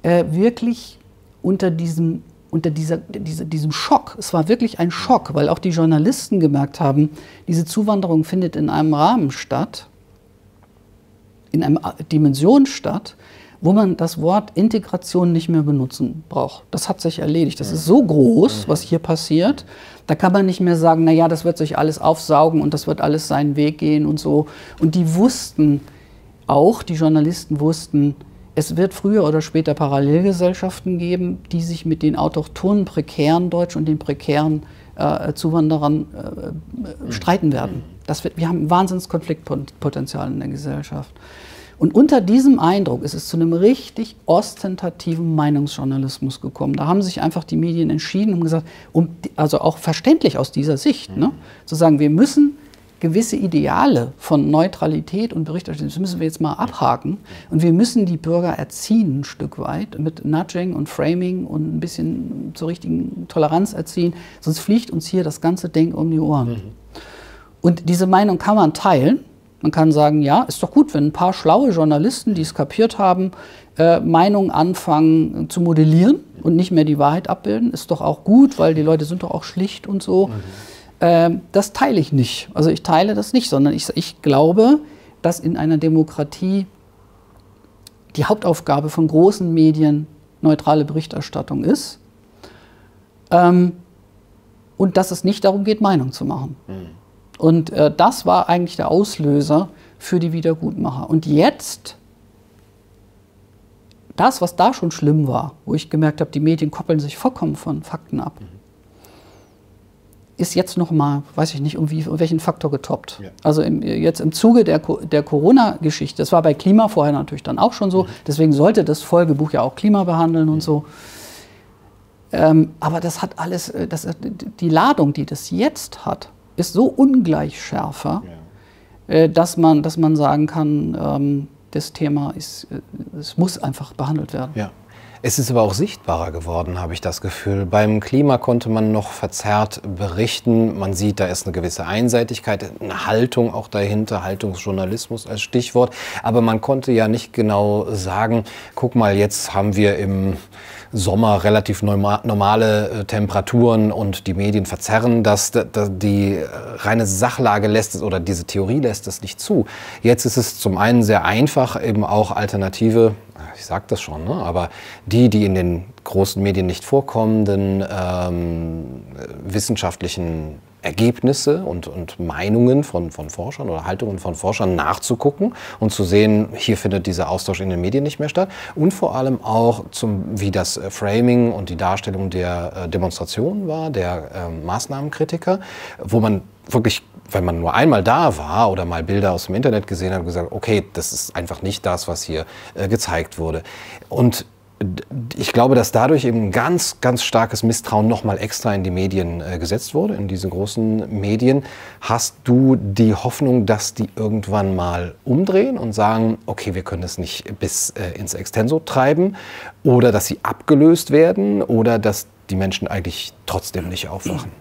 B: äh, wirklich unter diesem unter dieser, dieser, diesem Schock, es war wirklich ein Schock, weil auch die Journalisten gemerkt haben, diese Zuwanderung findet in einem Rahmen statt, in einer Dimension statt, wo man das Wort Integration nicht mehr benutzen braucht. Das hat sich erledigt. Das ist so groß, was hier passiert. Da kann man nicht mehr sagen, naja, das wird sich alles aufsaugen und das wird alles seinen Weg gehen und so. Und die wussten auch, die Journalisten wussten, es wird früher oder später Parallelgesellschaften geben, die sich mit den autochthonen, prekären Deutschen und den prekären äh, Zuwanderern äh, streiten werden. Das wird, wir haben ein Wahnsinnskonfliktpotenzial in der Gesellschaft. Und unter diesem Eindruck ist es zu einem richtig ostentativen Meinungsjournalismus gekommen. Da haben sich einfach die Medien entschieden und gesagt, um, also auch verständlich aus dieser Sicht, ne, zu sagen, wir müssen gewisse Ideale von Neutralität und Berichterstattung, das müssen wir jetzt mal abhaken. Und wir müssen die Bürger erziehen, ein Stück weit, mit Nudging und Framing und ein bisschen zur richtigen Toleranz erziehen. Sonst fliegt uns hier das ganze Ding um die Ohren. Mhm. Und diese Meinung kann man teilen. Man kann sagen, ja, ist doch gut, wenn ein paar schlaue Journalisten, die es kapiert haben, äh, Meinungen anfangen zu modellieren und nicht mehr die Wahrheit abbilden. Ist doch auch gut, weil die Leute sind doch auch schlicht und so. Mhm. Äh, das teile ich nicht. Also ich teile das nicht, sondern ich, ich glaube, dass in einer Demokratie die Hauptaufgabe von großen Medien neutrale Berichterstattung ist. Ähm, und dass es nicht darum geht, Meinung zu machen. Mhm. Und äh, das war eigentlich der Auslöser für die Wiedergutmacher. Und jetzt, das, was da schon schlimm war, wo ich gemerkt habe, die Medien koppeln sich vollkommen von Fakten ab, mhm. Ist jetzt nochmal, weiß ich nicht, um, wie, um welchen Faktor getoppt. Ja. Also im, jetzt im Zuge der, der Corona-Geschichte, das war bei Klima vorher natürlich dann auch schon so, mhm. deswegen sollte das Folgebuch ja auch Klima behandeln mhm. und so. Ähm, aber das hat alles, äh, das, die Ladung, die das jetzt hat, ist so ungleich schärfer, ja. äh, dass, man, dass man sagen kann, ähm, das Thema ist, äh, es muss einfach behandelt werden.
A: Ja. Es ist aber auch sichtbarer geworden, habe ich das Gefühl. Beim Klima konnte man noch verzerrt berichten. Man sieht, da ist eine gewisse Einseitigkeit, eine Haltung auch dahinter, Haltungsjournalismus als Stichwort. Aber man konnte ja nicht genau sagen, guck mal, jetzt haben wir im Sommer relativ normale äh, Temperaturen und die Medien verzerren das. Die äh, reine Sachlage lässt es oder diese Theorie lässt es nicht zu. Jetzt ist es zum einen sehr einfach, eben auch alternative ich sage das schon, ne? aber die, die in den großen Medien nicht vorkommenden ähm, wissenschaftlichen Ergebnisse und, und Meinungen von, von Forschern oder Haltungen von Forschern nachzugucken und zu sehen, hier findet dieser Austausch in den Medien nicht mehr statt und vor allem auch, zum, wie das äh, Framing und die Darstellung der äh, Demonstration war, der äh, Maßnahmenkritiker, wo man wirklich, wenn man nur einmal da war oder mal Bilder aus dem Internet gesehen hat, gesagt, okay, das ist einfach nicht das, was hier äh, gezeigt wurde. Und ich glaube, dass dadurch eben ein ganz, ganz starkes Misstrauen nochmal extra in die Medien äh, gesetzt wurde, in diese großen Medien. Hast du die Hoffnung, dass die irgendwann mal umdrehen und sagen, okay, wir können das nicht bis äh, ins Extenso treiben oder dass sie abgelöst werden oder dass die Menschen eigentlich trotzdem nicht aufwachen?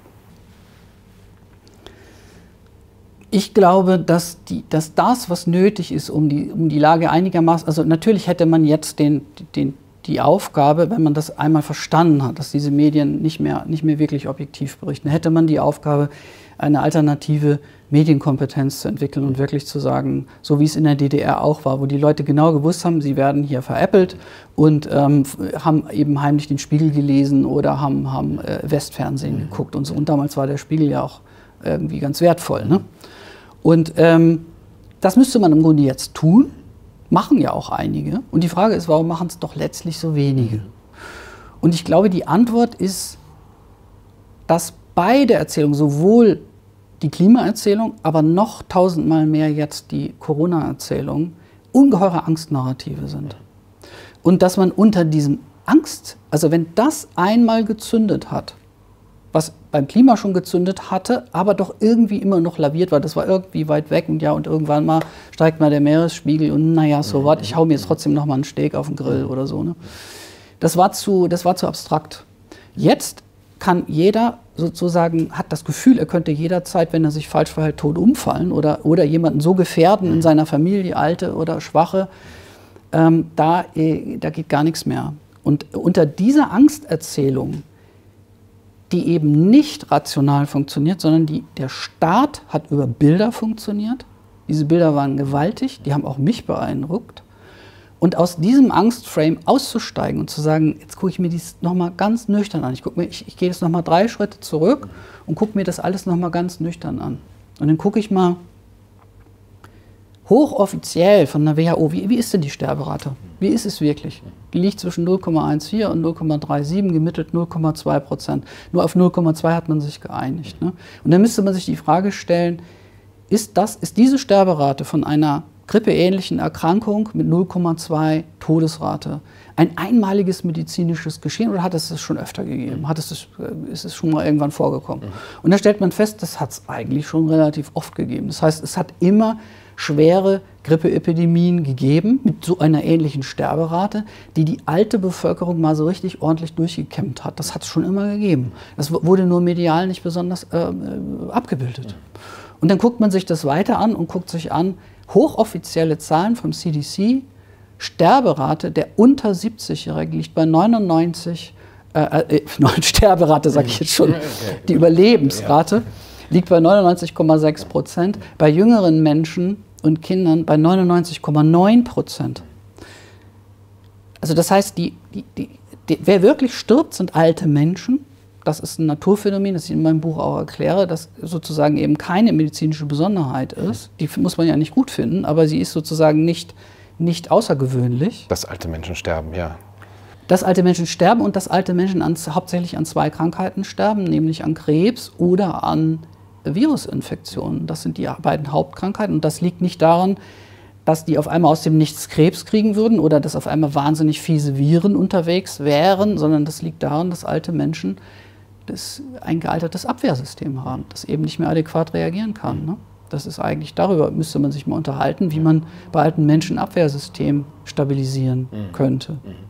B: Ich glaube, dass, die, dass das, was nötig ist, um die, um die Lage einigermaßen, also natürlich hätte man jetzt den, den die Aufgabe, wenn man das einmal verstanden hat, dass diese Medien nicht mehr, nicht mehr wirklich objektiv berichten, hätte man die Aufgabe, eine alternative Medienkompetenz zu entwickeln und wirklich zu sagen, so wie es in der DDR auch war, wo die Leute genau gewusst haben, sie werden hier veräppelt und ähm, haben eben heimlich den Spiegel gelesen oder haben, haben äh, Westfernsehen mhm. geguckt und so. Und damals war der Spiegel ja auch irgendwie ganz wertvoll. Ne? Und ähm, das müsste man im Grunde jetzt tun Machen ja auch einige. Und die Frage ist, warum machen es doch letztlich so wenige? Und ich glaube, die Antwort ist, dass beide Erzählungen, sowohl die Klimaerzählung, aber noch tausendmal mehr jetzt die Corona-Erzählung, ungeheure Angstnarrative sind. Und dass man unter diesem Angst, also wenn das einmal gezündet hat, was beim Klima schon gezündet hatte, aber doch irgendwie immer noch laviert war. Das war irgendwie weit weg und ja, und irgendwann mal steigt mal der Meeresspiegel und naja, so was, ich hau mir jetzt trotzdem noch mal einen Steak auf den Grill oder so. Ne? Das, war zu, das war zu abstrakt. Jetzt kann jeder sozusagen, hat das Gefühl, er könnte jederzeit, wenn er sich falsch verhält, tot umfallen oder, oder jemanden so gefährden in seiner Familie, alte oder schwache, ähm, da, äh, da geht gar nichts mehr. Und unter dieser Angsterzählung, die eben nicht rational funktioniert, sondern die, der Staat hat über Bilder funktioniert. Diese Bilder waren gewaltig, die haben auch mich beeindruckt. Und aus diesem Angstframe auszusteigen und zu sagen, jetzt gucke ich mir dies nochmal ganz nüchtern an. Ich, mir, ich, ich gehe jetzt nochmal drei Schritte zurück und gucke mir das alles nochmal ganz nüchtern an. Und dann gucke ich mal hochoffiziell von der WHO, wie, wie ist denn die Sterberate? Wie ist es wirklich? Die liegt zwischen 0,14 und 0,37, gemittelt 0,2 Prozent. Nur auf 0,2 hat man sich geeinigt. Ne? Und dann müsste man sich die Frage stellen, ist, das, ist diese Sterberate von einer grippeähnlichen Erkrankung mit 0,2 Todesrate ein einmaliges medizinisches Geschehen oder hat es das schon öfter gegeben? Hat es das, äh, ist es schon mal irgendwann vorgekommen? Mhm. Und da stellt man fest, das hat es eigentlich schon relativ oft gegeben. Das heißt, es hat immer schwere Grippeepidemien gegeben mit so einer ähnlichen Sterberate, die die alte Bevölkerung mal so richtig ordentlich durchgekämmt hat. Das hat es schon immer gegeben. Das wurde nur medial nicht besonders äh, äh abgebildet. Und dann guckt man sich das weiter an und guckt sich an, hochoffizielle Zahlen vom CDC, Sterberate der unter 70-Jährigen liegt bei 99, äh, äh, Sterberate sage ich jetzt schon, die Überlebensrate liegt bei 99,6 Prozent, bei jüngeren Menschen und Kindern bei 99,9 Prozent. Also das heißt, die, die, die, wer wirklich stirbt, sind alte Menschen. Das ist ein Naturphänomen, das ich in meinem Buch auch erkläre, das sozusagen eben keine medizinische Besonderheit ist. Die muss man ja nicht gut finden, aber sie ist sozusagen nicht, nicht außergewöhnlich.
A: Dass alte Menschen sterben, ja.
B: Dass alte Menschen sterben und dass alte Menschen an, hauptsächlich an zwei Krankheiten sterben, nämlich an Krebs oder an Virusinfektionen. Das sind die beiden Hauptkrankheiten. Und das liegt nicht daran, dass die auf einmal aus dem Nichts Krebs kriegen würden oder dass auf einmal wahnsinnig fiese Viren unterwegs wären, sondern das liegt daran, dass alte Menschen das ein gealtertes Abwehrsystem haben, das eben nicht mehr adäquat reagieren kann. Ne? Das ist eigentlich darüber, müsste man sich mal unterhalten, wie man bei alten Menschen ein Abwehrsystem stabilisieren mhm. könnte. Mhm.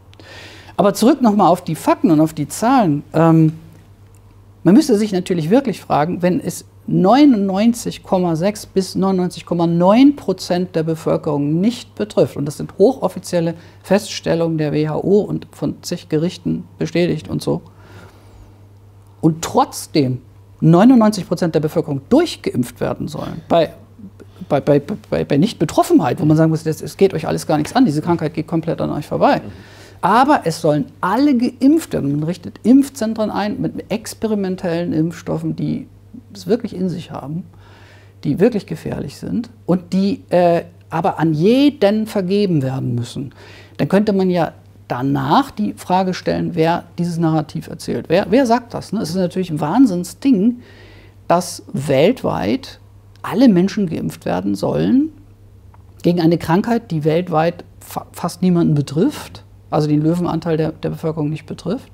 B: Aber zurück nochmal auf die Fakten und auf die Zahlen. Ähm, man müsste sich natürlich wirklich fragen, wenn es 99,6 bis 99,9 Prozent der Bevölkerung nicht betrifft. Und das sind hochoffizielle Feststellungen der WHO und von zig Gerichten bestätigt und so. Und trotzdem 99 Prozent der Bevölkerung durchgeimpft werden sollen. Bei, bei, bei, bei, bei Nichtbetroffenheit, wo man sagen muss, es geht euch alles gar nichts an, diese Krankheit geht komplett an euch vorbei. Aber es sollen alle geimpft werden. Man richtet Impfzentren ein mit experimentellen Impfstoffen, die es wirklich in sich haben, die wirklich gefährlich sind und die äh, aber an jeden vergeben werden müssen, dann könnte man ja danach die Frage stellen, wer dieses Narrativ erzählt. Wer, wer sagt das? Ne? Es ist natürlich ein Wahnsinnsding, dass weltweit alle Menschen geimpft werden sollen gegen eine Krankheit, die weltweit fa fast niemanden betrifft, also den Löwenanteil der, der Bevölkerung nicht betrifft.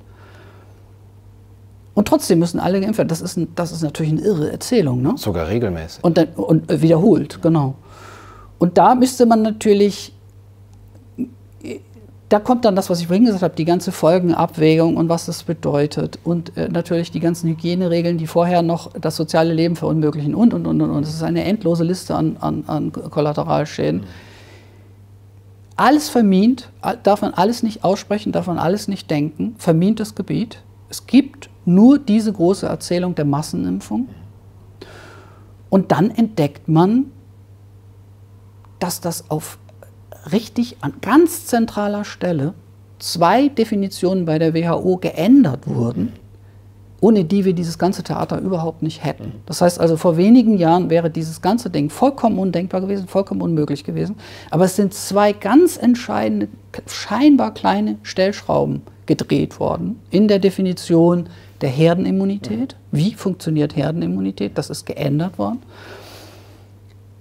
B: Und trotzdem müssen alle geimpft werden. Das ist, ein, das ist natürlich eine irre Erzählung. Ne?
A: Sogar regelmäßig.
B: Und, dann, und wiederholt, genau. Und da müsste man natürlich, da kommt dann das, was ich vorhin gesagt habe, die ganze Folgenabwägung und was das bedeutet. Und äh, natürlich die ganzen Hygieneregeln, die vorher noch das soziale Leben verunmöglichen und, und, und, und. Es ist eine endlose Liste an, an, an Kollateralschäden. Mhm. Alles vermint, darf man alles nicht aussprechen, darf man alles nicht denken, vermintes Gebiet. Es gibt nur diese große Erzählung der Massenimpfung. Und dann entdeckt man, dass das auf richtig an ganz zentraler Stelle zwei Definitionen bei der WHO geändert wurden, ohne die wir dieses ganze Theater überhaupt nicht hätten. Das heißt also, vor wenigen Jahren wäre dieses ganze Ding vollkommen undenkbar gewesen, vollkommen unmöglich gewesen. Aber es sind zwei ganz entscheidende, scheinbar kleine Stellschrauben gedreht worden in der Definition der Herdenimmunität. Wie funktioniert Herdenimmunität? Das ist geändert worden.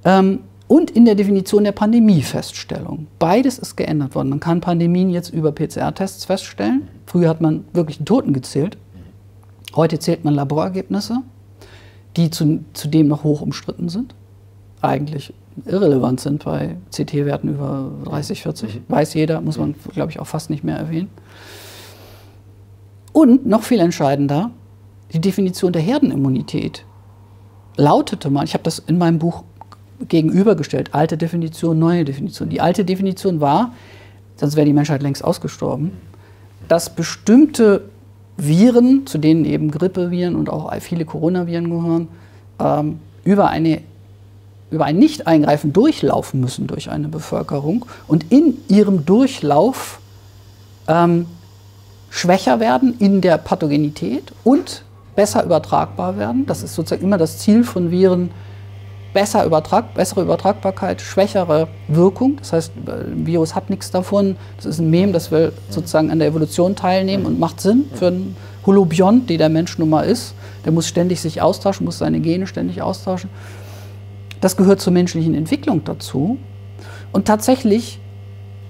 B: Ähm, und in der Definition der Pandemiefeststellung. Beides ist geändert worden. Man kann Pandemien jetzt über PCR-Tests feststellen. Früher hat man wirklich Toten gezählt. Heute zählt man Laborergebnisse, die zu, zudem noch hoch umstritten sind. Eigentlich irrelevant sind bei CT-Werten über 30, 40. Mhm. Weiß jeder, muss man, glaube ich, auch fast nicht mehr erwähnen. Und noch viel entscheidender, die Definition der Herdenimmunität lautete mal, ich habe das in meinem Buch gegenübergestellt, alte Definition, neue Definition. Die alte Definition war, sonst wäre die Menschheit längst ausgestorben, dass bestimmte Viren, zu denen eben Grippeviren und auch viele Coronaviren gehören, ähm, über, eine, über ein Nicht-Eingreifen durchlaufen müssen durch eine Bevölkerung und in ihrem Durchlauf ähm, schwächer werden in der Pathogenität und besser übertragbar werden. Das ist sozusagen immer das Ziel von Viren, besser übertrag, bessere Übertragbarkeit, schwächere Wirkung. Das heißt, ein Virus hat nichts davon. Das ist ein Mem, das will sozusagen an der Evolution teilnehmen und macht Sinn für einen Holobiont, die der Mensch nun mal ist. Der muss ständig sich austauschen, muss seine Gene ständig austauschen. Das gehört zur menschlichen Entwicklung dazu. Und tatsächlich,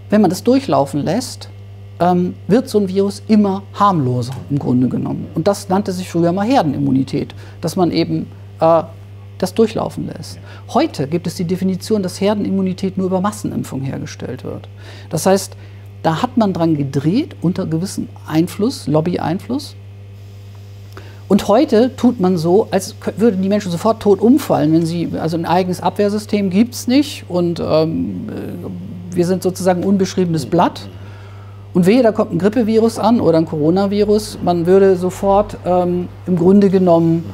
B: wenn man das durchlaufen lässt, ähm, wird so ein Virus immer harmloser im Grunde genommen. Und das nannte sich früher mal Herdenimmunität, dass man eben äh, das durchlaufen lässt. Heute gibt es die Definition, dass Herdenimmunität nur über Massenimpfung hergestellt wird. Das heißt, da hat man dran gedreht unter gewissem Einfluss, Lobby-Einfluss. Und heute tut man so, als würden die Menschen sofort tot umfallen, wenn sie, also ein eigenes Abwehrsystem gibt es nicht und ähm, äh, wir sind sozusagen unbeschriebenes Blatt. Und wehe, da kommt ein Grippevirus an oder ein Coronavirus, man würde sofort ähm, im Grunde genommen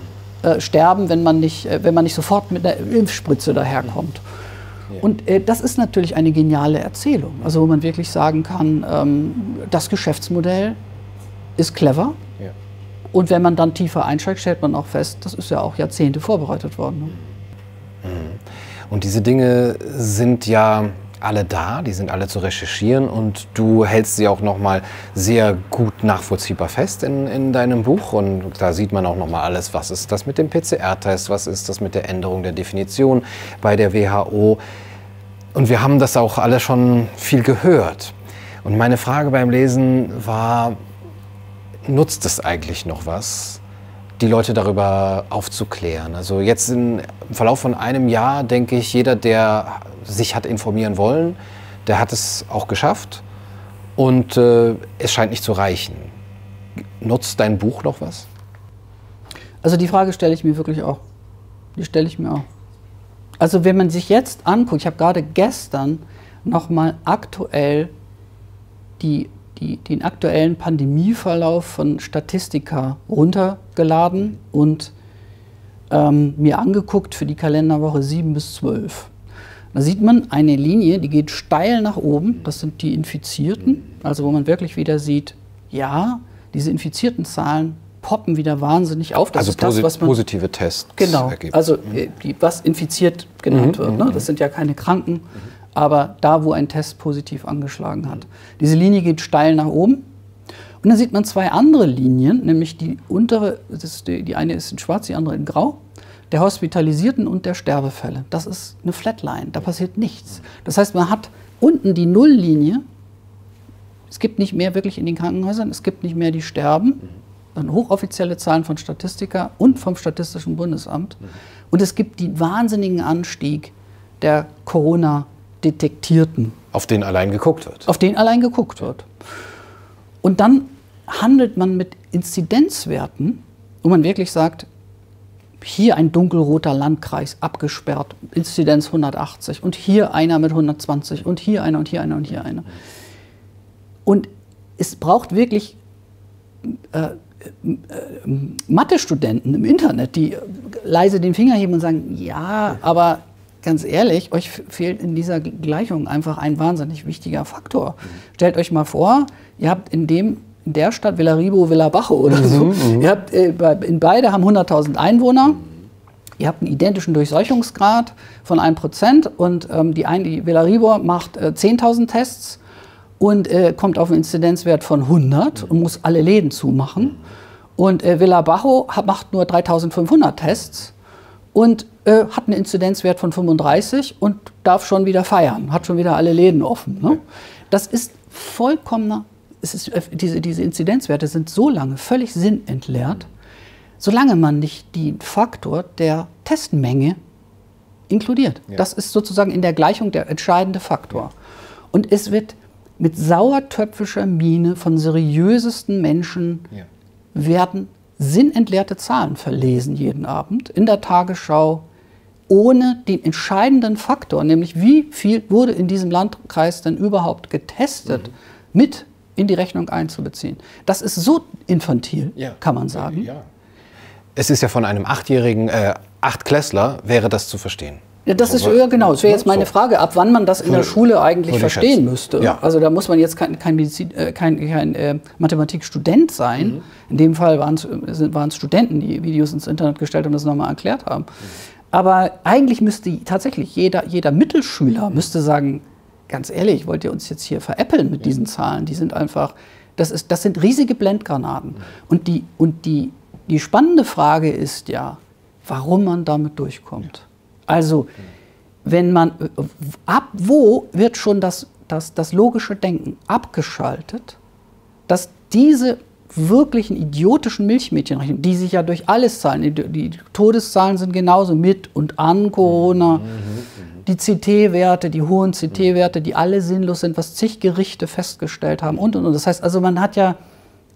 B: äh, sterben, wenn man, nicht, äh, wenn man nicht sofort mit einer Impfspritze daherkommt. Ja. Und äh, das ist natürlich eine geniale Erzählung, also wo man wirklich sagen kann, ähm, das Geschäftsmodell ist clever. Ja. Und wenn man dann tiefer einsteigt, stellt man auch fest, das ist ja auch Jahrzehnte vorbereitet worden.
A: Ne? Mhm. Und diese Dinge sind ja alle da, die sind alle zu recherchieren und du hältst sie auch nochmal sehr gut nachvollziehbar fest in, in deinem Buch und da sieht man auch nochmal alles, was ist das mit dem PCR-Test, was ist das mit der Änderung der Definition bei der WHO und wir haben das auch alle schon viel gehört. Und meine Frage beim Lesen war, nutzt es eigentlich noch was? Die Leute darüber aufzuklären. Also jetzt im Verlauf von einem Jahr denke ich, jeder, der sich hat informieren wollen, der hat es auch geschafft und äh, es scheint nicht zu reichen. Nutzt dein Buch noch was?
B: Also die Frage stelle ich mir wirklich auch. Die stelle ich mir auch. Also wenn man sich jetzt anguckt, ich habe gerade gestern nochmal aktuell die, die, den aktuellen Pandemieverlauf von Statistika runtergeladen und ähm, mir angeguckt für die Kalenderwoche 7 bis 12. Da sieht man eine Linie, die geht steil nach oben. Das sind die Infizierten. Also wo man wirklich wieder sieht, ja, diese infizierten Zahlen poppen wieder wahnsinnig auf.
A: Das also ist das, was man, positive Tests.
B: Genau. Ergibt. Also äh, die, was infiziert genannt mhm, wird. Ne? Mhm. Das sind ja keine Kranken, mhm. Aber da, wo ein Test positiv angeschlagen hat. Diese Linie geht steil nach oben. Und dann sieht man zwei andere Linien, nämlich die untere, die, die eine ist in schwarz, die andere in grau der Hospitalisierten und der Sterbefälle. Das ist eine Flatline, da passiert nichts. Das heißt, man hat unten die Nulllinie. Es gibt nicht mehr wirklich in den Krankenhäusern, es gibt nicht mehr die Sterben. Dann hochoffizielle Zahlen von Statistika und vom Statistischen Bundesamt. Und es gibt den wahnsinnigen Anstieg der Corona-Detektierten.
A: Auf den allein geguckt wird.
B: Auf den allein geguckt wird. Und dann handelt man mit Inzidenzwerten, wo man wirklich sagt, hier ein dunkelroter Landkreis abgesperrt, Inzidenz 180 und hier einer mit 120 und hier einer und hier einer und hier einer. Und es braucht wirklich äh, äh, Mathe-Studenten im Internet, die leise den Finger heben und sagen, ja, aber ganz ehrlich, euch fehlt in dieser Gleichung einfach ein wahnsinnig wichtiger Faktor. Stellt euch mal vor, ihr habt in dem in der Stadt Villaribo, Villabajo oder mhm, so. Mhm. Ihr habt, äh, in beide haben 100.000 Einwohner. Ihr habt einen identischen Durchseuchungsgrad von 1% und ähm, die, ein, die Villaribo macht äh, 10.000 Tests und äh, kommt auf einen Inzidenzwert von 100 und muss alle Läden zumachen. Und äh, Villa Bajo macht nur 3500 Tests und äh, hat einen Inzidenzwert von 35 und darf schon wieder feiern, hat schon wieder alle Läden offen. Ne? Das ist vollkommener, es ist, äh, diese, diese Inzidenzwerte sind so lange völlig sinnentleert, solange man nicht den Faktor der Testmenge inkludiert. Ja. Das ist sozusagen in der Gleichung der entscheidende Faktor. Und es wird mit sauertöpfischer Miene von seriösesten Menschen ja. werden sinnentleerte Zahlen verlesen jeden Abend in der Tagesschau, ohne den entscheidenden Faktor, nämlich wie viel wurde in diesem Landkreis denn überhaupt getestet, mhm. mit in die Rechnung einzubeziehen. Das ist so infantil, ja. kann man sagen. Ja.
A: Es ist ja von einem achtjährigen, äh, Achtklässler wäre das zu verstehen.
B: Ja, das ist ja genau. Das wäre jetzt meine Frage, ab wann man das in der Schule eigentlich verstehen müsste. Ja. Also da muss man jetzt kein, kein, Medizin, äh, kein, kein äh, Mathematikstudent sein. Mhm. In dem Fall waren es Studenten, die Videos ins Internet gestellt haben und das nochmal erklärt haben. Mhm. Aber eigentlich müsste tatsächlich jeder, jeder Mittelschüler müsste sagen, ganz ehrlich, wollt ihr uns jetzt hier veräppeln mit diesen Zahlen? Die sind einfach, das, ist, das sind riesige Blendgranaten. Und, die, und die, die spannende Frage ist ja, warum man damit durchkommt. Also, wenn man, ab wo wird schon das, das, das logische Denken abgeschaltet, dass diese wirklichen idiotischen Milchmädchenrechnungen, die sich ja durch alles zahlen, die, die Todeszahlen sind genauso mit und an Corona, die CT-Werte, die hohen CT-Werte, die alle sinnlos sind, was zig Gerichte festgestellt haben und und und. Das heißt also, man hat ja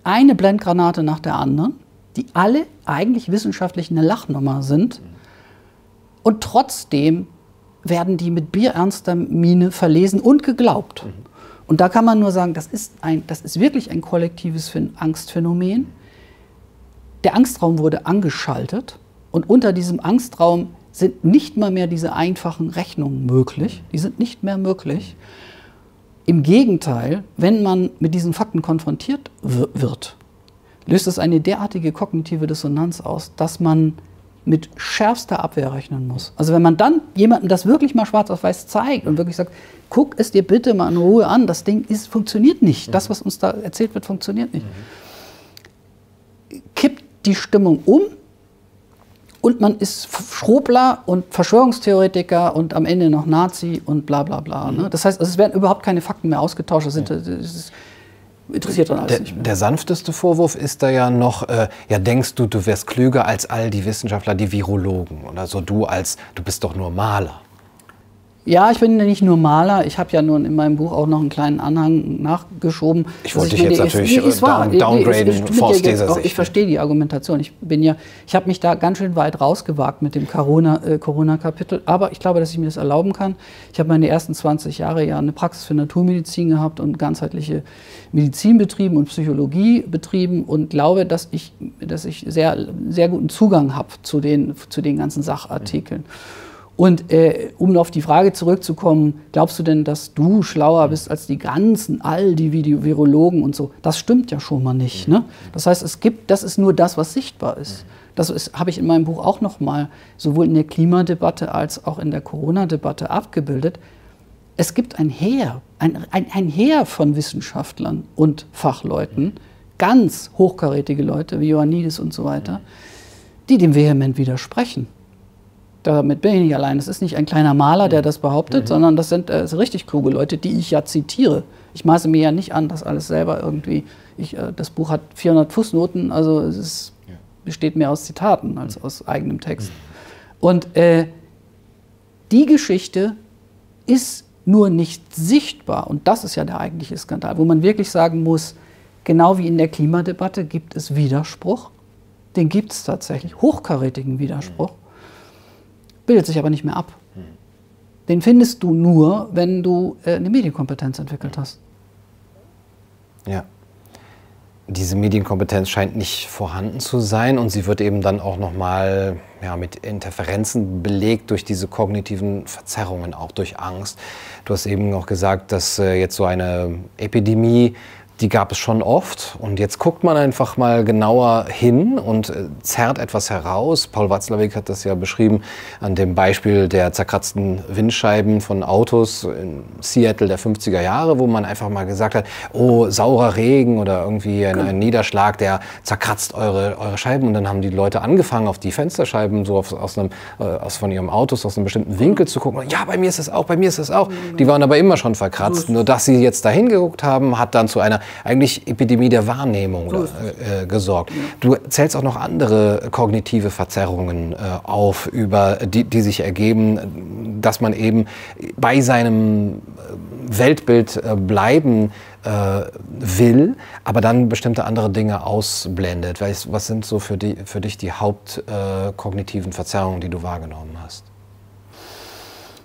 B: eine Blendgranate nach der anderen, die alle eigentlich wissenschaftlich eine Lachnummer sind. Und trotzdem werden die mit bierernster Miene verlesen und geglaubt. Und da kann man nur sagen, das ist, ein, das ist wirklich ein kollektives Angstphänomen. Der Angstraum wurde angeschaltet und unter diesem Angstraum sind nicht mal mehr diese einfachen Rechnungen möglich. Die sind nicht mehr möglich. Im Gegenteil, wenn man mit diesen Fakten konfrontiert wird, löst es eine derartige kognitive Dissonanz aus, dass man mit schärfster Abwehr rechnen muss. Also wenn man dann jemandem das wirklich mal schwarz auf weiß zeigt und wirklich sagt, guck es dir bitte mal in Ruhe an, das Ding ist, funktioniert nicht. Das, was uns da erzählt wird, funktioniert nicht. Kippt die Stimmung um und man ist Schrobler und Verschwörungstheoretiker und am Ende noch Nazi und bla bla bla. Ne? Das heißt, es werden überhaupt keine Fakten mehr ausgetauscht. Das sind, das ist, interessiert dann alles
A: der,
B: nicht mehr.
A: Der sanfteste Vorwurf ist da ja noch, äh, ja denkst du, du wärst klüger als all die Wissenschaftler, die Virologen oder so du als, du bist doch nur Maler.
B: Ja, ich bin nicht nur Maler, ich habe ja nun in meinem Buch auch noch einen kleinen Anhang nachgeschoben.
A: Ich wollte dich jetzt natürlich nee, down, downgraden
B: aus dieser Sicht. Ich verstehe die Argumentation. Ich bin ja, ich habe mich da ganz schön weit rausgewagt mit dem Corona-Kapitel, äh, Corona aber ich glaube, dass ich mir das erlauben kann. Ich habe meine ersten 20 Jahre ja eine Praxis für Naturmedizin gehabt und ganzheitliche Medizin betrieben und Psychologie betrieben und glaube, dass ich, dass ich sehr, sehr guten Zugang habe zu den, zu den ganzen Sachartikeln. Mhm. Und äh, um auf die Frage zurückzukommen, glaubst du denn, dass du schlauer bist als die ganzen, all die Virologen und so? Das stimmt ja schon mal nicht. Ne? Das heißt, es gibt, das ist nur das, was sichtbar ist. Das habe ich in meinem Buch auch nochmal sowohl in der Klimadebatte als auch in der Corona-Debatte abgebildet. Es gibt ein Heer, ein, ein, ein Heer von Wissenschaftlern und Fachleuten, ganz hochkarätige Leute wie Ioannidis und so weiter, die dem vehement widersprechen. Damit bin ich nicht allein. Das ist nicht ein kleiner Maler, der das behauptet, mhm. sondern das sind, äh, richtig kluge Leute, die ich ja zitiere. Ich maße mir ja nicht an, das alles selber irgendwie. Ich, äh, das Buch hat 400 Fußnoten, also es ist, ja. besteht mehr aus Zitaten als mhm. aus eigenem Text. Mhm. Und äh, die Geschichte ist nur nicht sichtbar. Und das ist ja der eigentliche Skandal, wo man wirklich sagen muss, genau wie in der Klimadebatte gibt es Widerspruch. Den gibt es tatsächlich, hochkarätigen Widerspruch bildet sich aber nicht mehr ab. Den findest du nur, wenn du äh, eine Medienkompetenz entwickelt hast.
A: Ja. Diese Medienkompetenz scheint nicht vorhanden zu sein und sie wird eben dann auch nochmal ja, mit Interferenzen belegt durch diese kognitiven Verzerrungen, auch durch Angst. Du hast eben auch gesagt, dass äh, jetzt so eine Epidemie die gab es schon oft. Und jetzt guckt man einfach mal genauer hin und äh, zerrt etwas heraus. Paul Watzlawick hat das ja beschrieben an dem Beispiel der zerkratzten Windscheiben von Autos in Seattle der 50er Jahre, wo man einfach mal gesagt hat, oh, saurer Regen oder irgendwie ein, ein Niederschlag, der zerkratzt eure, eure Scheiben. Und dann haben die Leute angefangen, auf die Fensterscheiben so auf, aus einem, äh, aus von ihren Autos aus einem bestimmten Winkel zu gucken. Ja, bei mir ist es auch, bei mir ist es auch. Die waren aber immer schon verkratzt. Nur dass sie jetzt da hingeguckt haben, hat dann zu einer eigentlich Epidemie der Wahrnehmung so äh, gesorgt. Ja. Du zählst auch noch andere kognitive Verzerrungen äh, auf, über die, die sich ergeben, dass man eben bei seinem äh, Weltbild äh, bleiben äh, will, aber dann bestimmte andere Dinge ausblendet. Was sind so für, die, für dich die hauptkognitiven äh, Verzerrungen, die du wahrgenommen hast?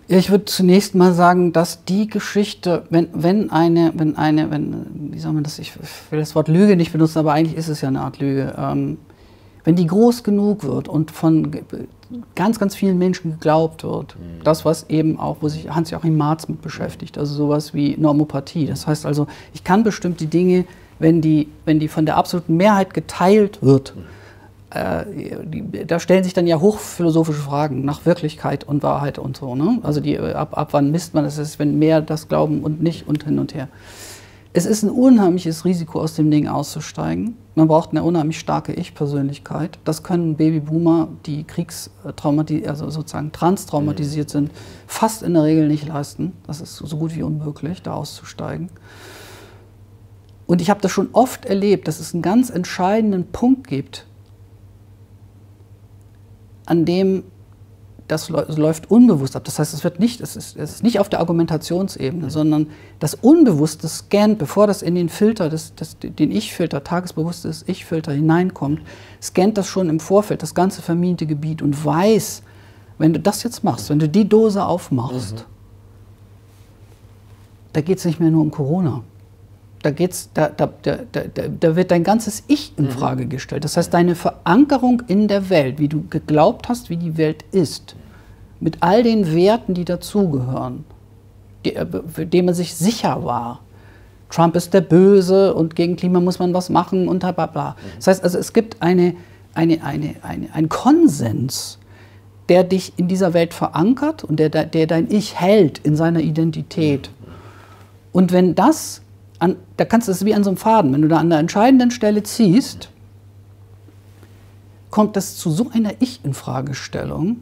B: Ja, ich würde zunächst mal sagen, dass die Geschichte, wenn, wenn eine, wenn eine, wenn, wie soll man das, ich will das Wort Lüge nicht benutzen, aber eigentlich ist es ja eine Art Lüge, ähm, wenn die groß genug wird und von ganz, ganz vielen Menschen geglaubt wird, mhm. das, was eben auch, wo sich Hans-Joachim Marz mit beschäftigt, also sowas wie Normopathie. Das heißt also, ich kann bestimmte Dinge, wenn die, wenn die von der absoluten Mehrheit geteilt wird, mhm da stellen sich dann ja hochphilosophische Fragen nach Wirklichkeit und Wahrheit und so. Ne? Also die, ab, ab wann misst man es, wenn mehr das glauben und nicht und hin und her. Es ist ein unheimliches Risiko, aus dem Ding auszusteigen. Man braucht eine unheimlich starke Ich-Persönlichkeit. Das können Babyboomer, die kriegstraumatisiert, also sozusagen transtraumatisiert sind, fast in der Regel nicht leisten. Das ist so gut wie unmöglich, da auszusteigen. Und ich habe das schon oft erlebt, dass es einen ganz entscheidenden Punkt gibt, an dem das läuft unbewusst ab. Das heißt, es wird nicht, es ist, es ist nicht auf der Argumentationsebene, mhm. sondern das Unbewusste scannt, bevor das in den Filter, das, das, den Ich-Filter, tagesbewusstes Ich-Filter hineinkommt, scannt das schon im Vorfeld, das ganze vermiente Gebiet und weiß, wenn du das jetzt machst, wenn du die Dose aufmachst, mhm. da geht es nicht mehr nur um Corona da, geht's, da, da, da, da, wird dein ganzes Ich in mhm. Frage gestellt. Das heißt, deine Verankerung in der Welt, wie du geglaubt hast, wie die Welt ist, mit all den Werten, die dazugehören, die, äh, für die man sich sicher war. Trump ist der Böse und gegen Klima muss man was machen und bla bla. Mhm. Das heißt also, es gibt eine, eine, eine, eine, einen Konsens, der dich in dieser Welt verankert und der, der dein Ich hält in seiner Identität. Mhm. Und wenn das an, da kannst du es wie an so einem Faden, wenn du da an der entscheidenden Stelle ziehst, kommt das zu so einer Ich-Infragestellung,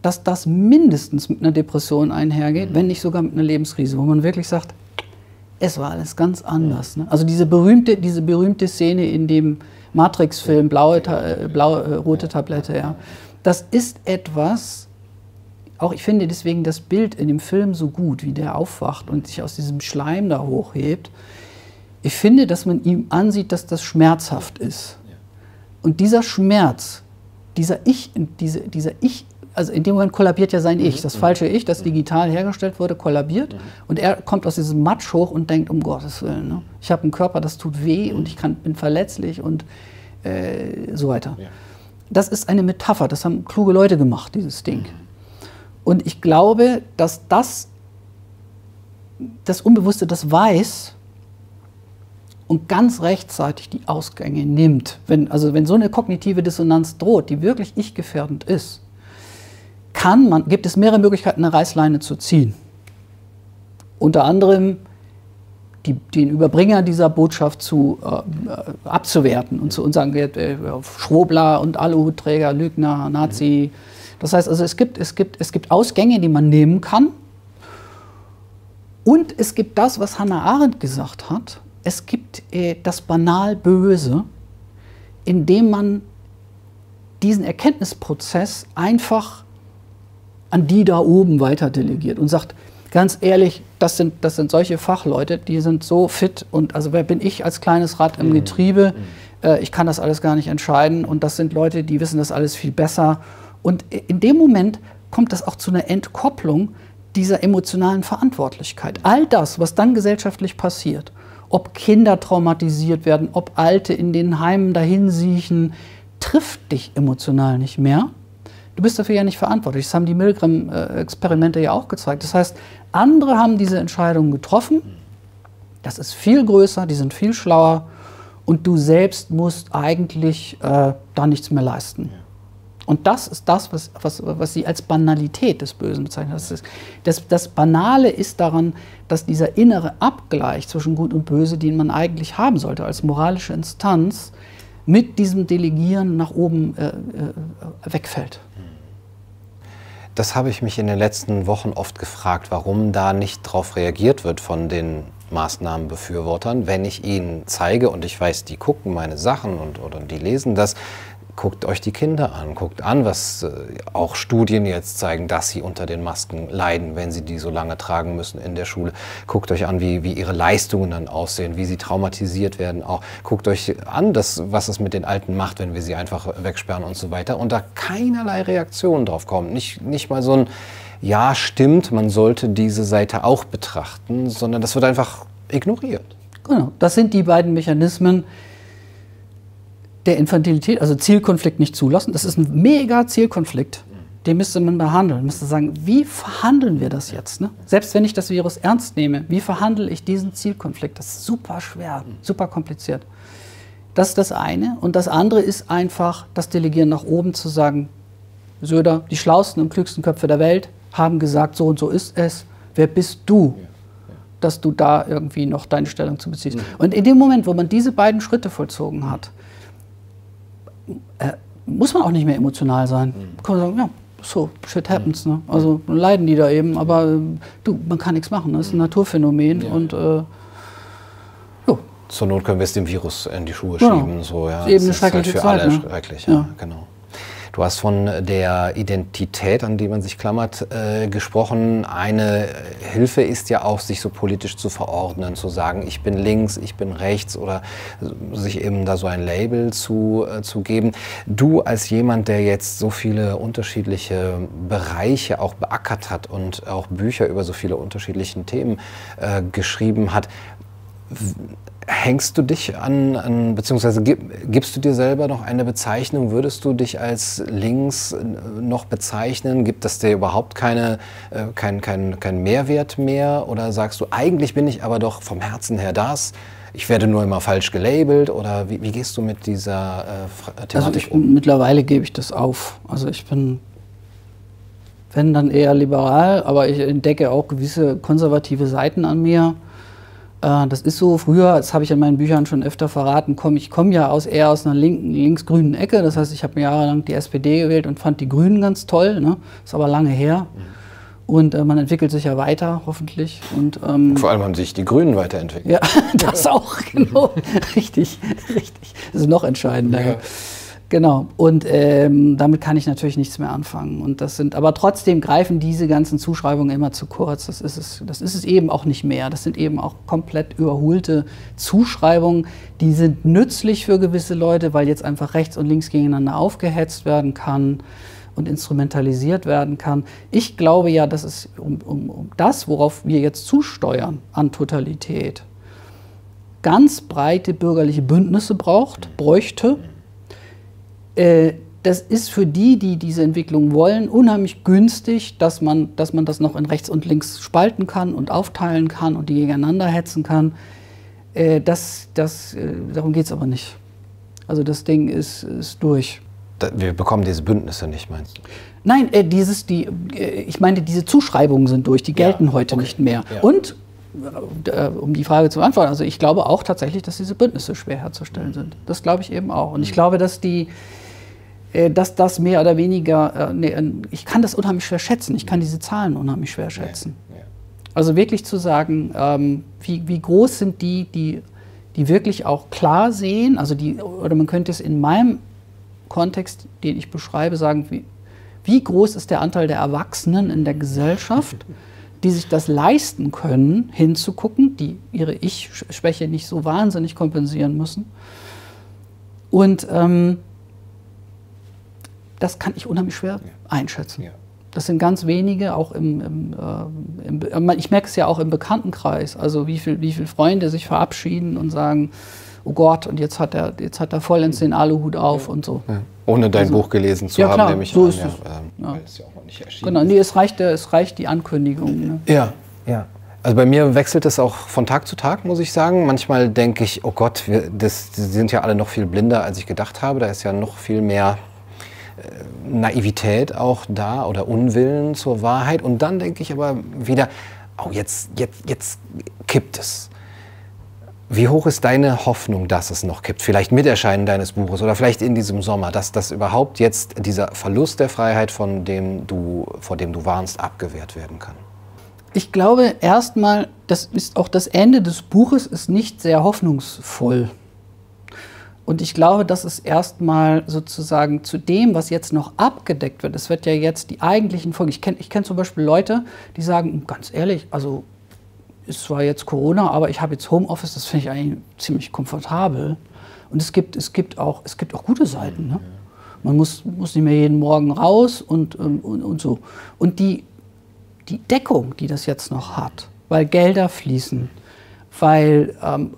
B: dass das mindestens mit einer Depression einhergeht, mhm. wenn nicht sogar mit einer Lebenskrise, wo man wirklich sagt, es war alles ganz anders. Ne? Also diese berühmte, diese berühmte Szene in dem Matrix-Film, blaue, äh, blaue äh, rote Tablette, ja, das ist etwas, auch ich finde deswegen das Bild in dem Film so gut, wie der aufwacht und sich aus diesem Schleim da hochhebt. Ich finde, dass man ihm ansieht, dass das schmerzhaft ist. Und dieser Schmerz, dieser Ich, diese, dieser Ich, also in dem Moment kollabiert ja sein Ich. Das falsche Ich, das digital hergestellt wurde, kollabiert. Und er kommt aus diesem Matsch hoch und denkt, um Gottes Willen, ne? ich habe einen Körper, das tut weh und ich kann, bin verletzlich und äh, so weiter. Das ist eine Metapher, das haben kluge Leute gemacht, dieses Ding. Und ich glaube, dass das, das Unbewusste das weiß und ganz rechtzeitig die Ausgänge nimmt. Wenn, also wenn so eine kognitive Dissonanz droht, die wirklich ich-gefährdend ist, kann man, gibt es mehrere Möglichkeiten, eine Reißleine zu ziehen. Unter anderem die, den Überbringer dieser Botschaft zu, äh, abzuwerten und zu und sagen, äh, Schwobler und Aluhutträger, Lügner, Nazi. Das heißt also, es gibt, es, gibt, es gibt Ausgänge, die man nehmen kann. Und es gibt das, was Hannah Arendt gesagt hat. Es gibt äh, das banal Böse, indem man diesen Erkenntnisprozess einfach an die da oben weiter delegiert und sagt, ganz ehrlich, das sind, das sind solche Fachleute, die sind so fit und also wer bin ich als kleines Rad im mhm. Getriebe? Mhm. Äh, ich kann das alles gar nicht entscheiden und das sind Leute, die wissen das alles viel besser und in dem Moment kommt es auch zu einer Entkopplung dieser emotionalen Verantwortlichkeit. All das, was dann gesellschaftlich passiert, ob Kinder traumatisiert werden, ob Alte in den Heimen dahinsiechen, trifft dich emotional nicht mehr. Du bist dafür ja nicht verantwortlich. Das haben die Milgram-Experimente ja auch gezeigt. Das heißt, andere haben diese Entscheidung getroffen Das ist viel größer, die sind viel schlauer und du selbst musst eigentlich äh, da nichts mehr leisten. Und das ist das, was, was, was sie als Banalität des Bösen bezeichnen. Das, ist, das, das Banale ist daran, dass dieser innere Abgleich zwischen Gut und Böse, den man eigentlich haben sollte als moralische Instanz, mit diesem Delegieren nach oben äh, äh, wegfällt.
A: Das habe ich mich in den letzten Wochen oft gefragt, warum da nicht darauf reagiert wird von den Maßnahmenbefürwortern, wenn ich ihnen zeige und ich weiß, die gucken meine Sachen und oder die lesen das, guckt euch die Kinder an, guckt an, was äh, auch Studien jetzt zeigen, dass sie unter den Masken leiden, wenn sie die so lange tragen müssen in der Schule. Guckt euch an, wie, wie ihre Leistungen dann aussehen, wie sie traumatisiert werden. Auch guckt euch an, das, was es mit den Alten macht, wenn wir sie einfach wegsperren und so weiter. Und da keinerlei Reaktion drauf kommt. Nicht, nicht mal so ein Ja, stimmt, man sollte diese Seite auch betrachten, sondern das wird einfach ignoriert.
B: Genau, das sind die beiden Mechanismen, der Infantilität, also Zielkonflikt nicht zulassen. Das ist ein mega Zielkonflikt. Den müsste man behandeln. Man müsste sagen, wie verhandeln wir das jetzt? Ne? Selbst wenn ich das Virus ernst nehme, wie verhandle ich diesen Zielkonflikt? Das ist super schwer, super kompliziert. Das ist das eine. Und das andere ist einfach das Delegieren nach oben zu sagen, Söder, die schlauesten und klügsten Köpfe der Welt haben gesagt, so und so ist es. Wer bist du, dass du da irgendwie noch deine Stellung zu beziehst? Und in dem Moment, wo man diese beiden Schritte vollzogen hat, äh, muss man auch nicht mehr emotional sein. Mhm. Kann man sagen, ja, so, shit happens. Ne? Also leiden die da eben, aber äh, du, man kann nichts machen. Das ist ein mhm. Naturphänomen ja. und äh,
A: Zur Not können wir es dem Virus in die Schuhe genau. schieben. So, ja.
B: Das ist eben eine schreckliche
A: halt für
B: Zeit, alle
A: ne? schrecklich. Ja, ja. Genau. Du hast von der Identität, an die man sich klammert, äh, gesprochen. Eine Hilfe ist ja auch, sich so politisch zu verordnen, zu sagen, ich bin links, ich bin rechts oder sich eben da so ein Label zu, äh, zu geben. Du als jemand, der jetzt so viele unterschiedliche Bereiche auch beackert hat und auch Bücher über so viele unterschiedliche Themen äh, geschrieben hat, Hängst du dich an, an, beziehungsweise gibst du dir selber noch eine Bezeichnung? Würdest du dich als links noch bezeichnen? Gibt es dir überhaupt keine, äh, kein, kein, kein Mehrwert mehr? Oder sagst du, eigentlich bin ich aber doch vom Herzen her das? Ich werde nur immer falsch gelabelt? Oder wie, wie gehst du mit dieser äh, Thematik
B: also um? Mittlerweile gebe ich das auf. Also ich bin, wenn dann eher liberal, aber ich entdecke auch gewisse konservative Seiten an mir. Äh, das ist so, früher, das habe ich in meinen Büchern schon öfter verraten, komm, ich komme ja aus, eher aus einer linken, linksgrünen Ecke. Das heißt, ich habe jahrelang die SPD gewählt und fand die Grünen ganz toll. Ne? Ist aber lange her. Und äh, man entwickelt sich ja weiter, hoffentlich. Und,
A: ähm, Vor allem haben sich die Grünen weiterentwickelt.
B: Ja, das auch, genau. richtig, richtig. Das ist noch entscheidender. Ja. Genau. Und ähm, damit kann ich natürlich nichts mehr anfangen. Und das sind, aber trotzdem greifen diese ganzen Zuschreibungen immer zu kurz. Das ist es, das ist es eben auch nicht mehr. Das sind eben auch komplett überholte Zuschreibungen. Die sind nützlich für gewisse Leute, weil jetzt einfach rechts und links gegeneinander aufgehetzt werden kann und instrumentalisiert werden kann. Ich glaube ja, dass es um, um, um das, worauf wir jetzt zusteuern an Totalität, ganz breite bürgerliche Bündnisse braucht, bräuchte das ist für die, die diese Entwicklung wollen, unheimlich günstig, dass man, dass man das noch in rechts und links spalten kann und aufteilen kann und die gegeneinander hetzen kann. Äh, das, das, äh, darum geht es aber nicht. Also das Ding ist, ist durch.
A: Wir bekommen diese Bündnisse nicht, meinst du?
B: Nein, äh, dieses, die, äh, ich meine, diese Zuschreibungen sind durch, die gelten ja, heute okay. nicht mehr. Ja. Und äh, um die Frage zu beantworten, also ich glaube auch tatsächlich, dass diese Bündnisse schwer herzustellen sind. Das glaube ich eben auch. Und ich mhm. glaube, dass die äh, dass das mehr oder weniger, äh, nee, ich kann das unheimlich schwer schätzen, ich kann diese Zahlen unheimlich schwer schätzen. Ja, ja. Also wirklich zu sagen, ähm, wie, wie groß sind die, die, die wirklich auch klar sehen, also die, oder man könnte es in meinem Kontext, den ich beschreibe, sagen, wie, wie groß ist der Anteil der Erwachsenen in der Gesellschaft, die sich das leisten können, hinzugucken, die ihre Ich-Schwäche nicht so wahnsinnig kompensieren müssen. Und ähm, das kann ich unheimlich schwer einschätzen. Ja. Das sind ganz wenige, auch im, im, äh, im, ich merke es ja auch im Bekanntenkreis, also wie viele wie viel Freunde sich verabschieden und sagen, oh Gott, und jetzt hat er, jetzt hat er vollends den Aluhut auf ja. und so. Ja.
A: Ohne dein also, Buch gelesen zu haben,
B: klar, nämlich so an, ist es. Ähm,
A: ja,
B: Ist ja auch noch nicht erschienen. Genau, nee, es reicht, es reicht die Ankündigung. Ne?
A: Ja, ja. Also bei mir wechselt es auch von Tag zu Tag, muss ich sagen. Manchmal denke ich, oh Gott, wir, das, die sind ja alle noch viel blinder, als ich gedacht habe. Da ist ja noch viel mehr äh, Naivität auch da oder Unwillen zur Wahrheit. Und dann denke ich aber wieder, oh, jetzt, jetzt, jetzt kippt es. Wie hoch ist deine Hoffnung, dass es noch kippt? Vielleicht mit Erscheinen deines Buches oder vielleicht in diesem Sommer, dass das überhaupt jetzt dieser Verlust der Freiheit, von dem du, vor dem du warnst, abgewehrt werden kann?
B: Ich glaube erstmal, das ist auch das Ende des Buches ist nicht sehr hoffnungsvoll. Und ich glaube, das ist erstmal sozusagen zu dem, was jetzt noch abgedeckt wird. Es wird ja jetzt die eigentlichen Folgen. Ich kenne ich kenn zum Beispiel Leute, die sagen, ganz ehrlich, also ist zwar jetzt Corona, aber ich habe jetzt Homeoffice, das finde ich eigentlich ziemlich komfortabel. Und es gibt, es gibt, auch, es gibt auch gute Seiten. Ne? Man muss, muss nicht mehr jeden Morgen raus und, ähm, und, und so. Und die, die Deckung, die das jetzt noch hat, weil Gelder fließen, weil ähm,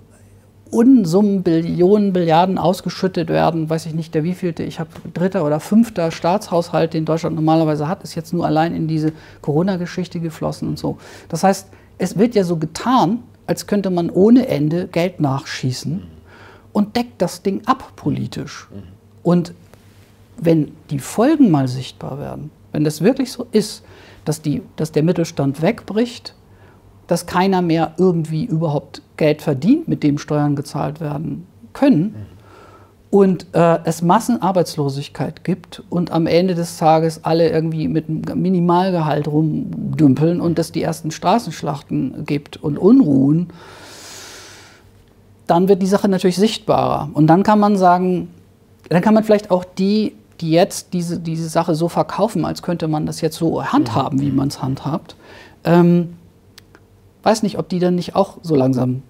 B: Unsummen, Billionen, Milliarden ausgeschüttet werden, weiß ich nicht, der wievielte, ich habe dritter oder fünfter Staatshaushalt, den Deutschland normalerweise hat, ist jetzt nur allein in diese Corona-Geschichte geflossen und so. Das heißt, es wird ja so getan, als könnte man ohne Ende Geld nachschießen und deckt das Ding ab politisch. Und wenn die Folgen mal sichtbar werden, wenn das wirklich so ist, dass, die, dass der Mittelstand wegbricht, dass keiner mehr irgendwie überhaupt Geld verdient, mit dem Steuern gezahlt werden können, und äh, es Massenarbeitslosigkeit gibt und am Ende des Tages alle irgendwie mit einem Minimalgehalt rumdümpeln und es die ersten Straßenschlachten gibt und Unruhen, dann wird die Sache natürlich sichtbarer. Und dann kann man sagen, dann kann man vielleicht auch die, die jetzt diese, diese Sache so verkaufen, als könnte man das jetzt so handhaben, wie man es handhabt, ähm, weiß nicht, ob die dann nicht auch so langsam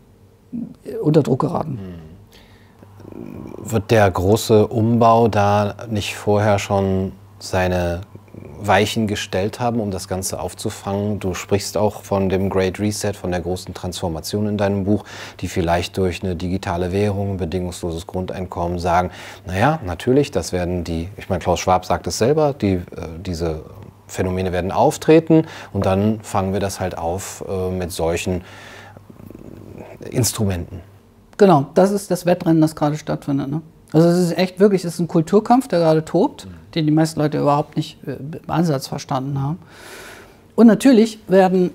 B: unter Druck geraten. Mhm
A: wird der große Umbau da nicht vorher schon seine Weichen gestellt haben, um das Ganze aufzufangen? Du sprichst auch von dem Great Reset, von der großen Transformation in deinem Buch, die vielleicht durch eine digitale Währung, bedingungsloses Grundeinkommen sagen, naja, natürlich, das werden die, ich meine, Klaus Schwab sagt es selber, die, äh, diese Phänomene werden auftreten und dann fangen wir das halt auf äh, mit solchen Instrumenten.
B: Genau, das ist das Wettrennen, das gerade stattfindet. Ne? Also es ist echt wirklich, es ist ein Kulturkampf, der gerade tobt, den die meisten Leute überhaupt nicht äh, im Ansatz verstanden haben. Und natürlich werden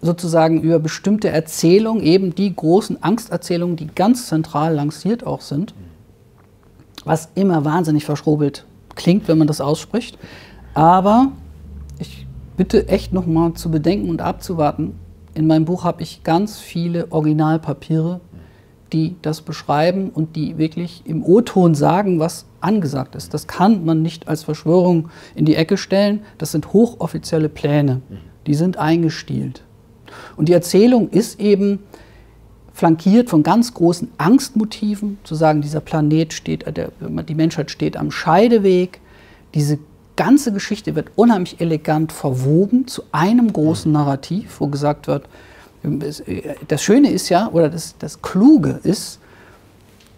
B: sozusagen über bestimmte Erzählungen, eben die großen Angsterzählungen, die ganz zentral lanciert auch sind, was immer wahnsinnig verschrobelt klingt, wenn man das ausspricht. Aber ich bitte echt nochmal zu bedenken und abzuwarten. In meinem Buch habe ich ganz viele Originalpapiere die das beschreiben und die wirklich im O-Ton sagen, was angesagt ist. Das kann man nicht als Verschwörung in die Ecke stellen. Das sind hochoffizielle Pläne. Die sind eingestielt. Und die Erzählung ist eben flankiert von ganz großen Angstmotiven, zu sagen, dieser Planet steht, die Menschheit steht am Scheideweg. Diese ganze Geschichte wird unheimlich elegant verwoben zu einem großen Narrativ, wo gesagt wird, das Schöne ist ja, oder das, das Kluge ist,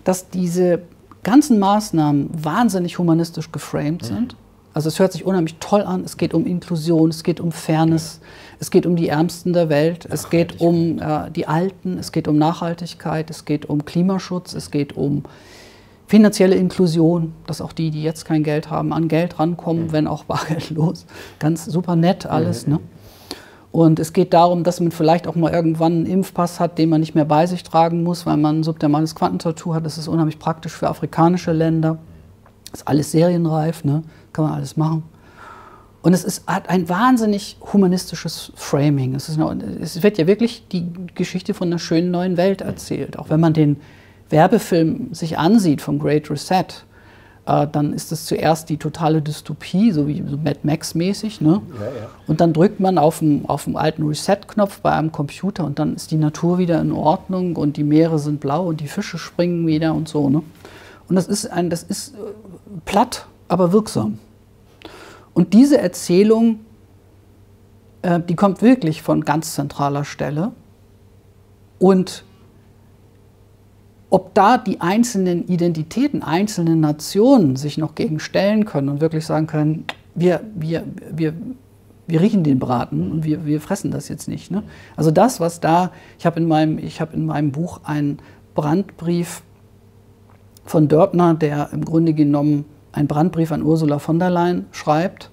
B: dass diese ganzen Maßnahmen wahnsinnig humanistisch geframed sind. Also es hört sich unheimlich toll an. Es geht um Inklusion, es geht um Fairness, es geht um die Ärmsten der Welt, es geht um äh, die Alten, es geht um Nachhaltigkeit, es geht um Klimaschutz, es geht um finanzielle Inklusion, dass auch die, die jetzt kein Geld haben, an Geld rankommen, wenn auch bargeldlos. Ganz super nett alles. Ne? Und es geht darum, dass man vielleicht auch mal irgendwann einen Impfpass hat, den man nicht mehr bei sich tragen muss, weil man ein subdermales Quantentattoo hat. Das ist unheimlich praktisch für afrikanische Länder. Ist alles serienreif, ne? kann man alles machen. Und es ist, hat ein wahnsinnig humanistisches Framing. Es, eine, es wird ja wirklich die Geschichte von einer schönen neuen Welt erzählt. Auch wenn man den Werbefilm sich ansieht vom Great Reset, äh, dann ist es zuerst die totale Dystopie, so wie so Mad Max-mäßig. Ne? Ja, ja. Und dann drückt man auf den, auf den alten Reset-Knopf bei einem Computer und dann ist die Natur wieder in Ordnung und die Meere sind blau und die Fische springen wieder und so. Ne? Und das ist, ein, das ist äh, platt, aber wirksam. Und diese Erzählung, äh, die kommt wirklich von ganz zentraler Stelle. Und ob da die einzelnen Identitäten, einzelnen Nationen sich noch gegen stellen können und wirklich sagen können, wir, wir, wir, wir riechen den Braten und wir, wir fressen das jetzt nicht. Ne? Also das, was da, ich habe in, meinem, hab in meinem Buch einen Brandbrief von Dörbner, der im Grunde genommen einen Brandbrief an Ursula von der Leyen schreibt,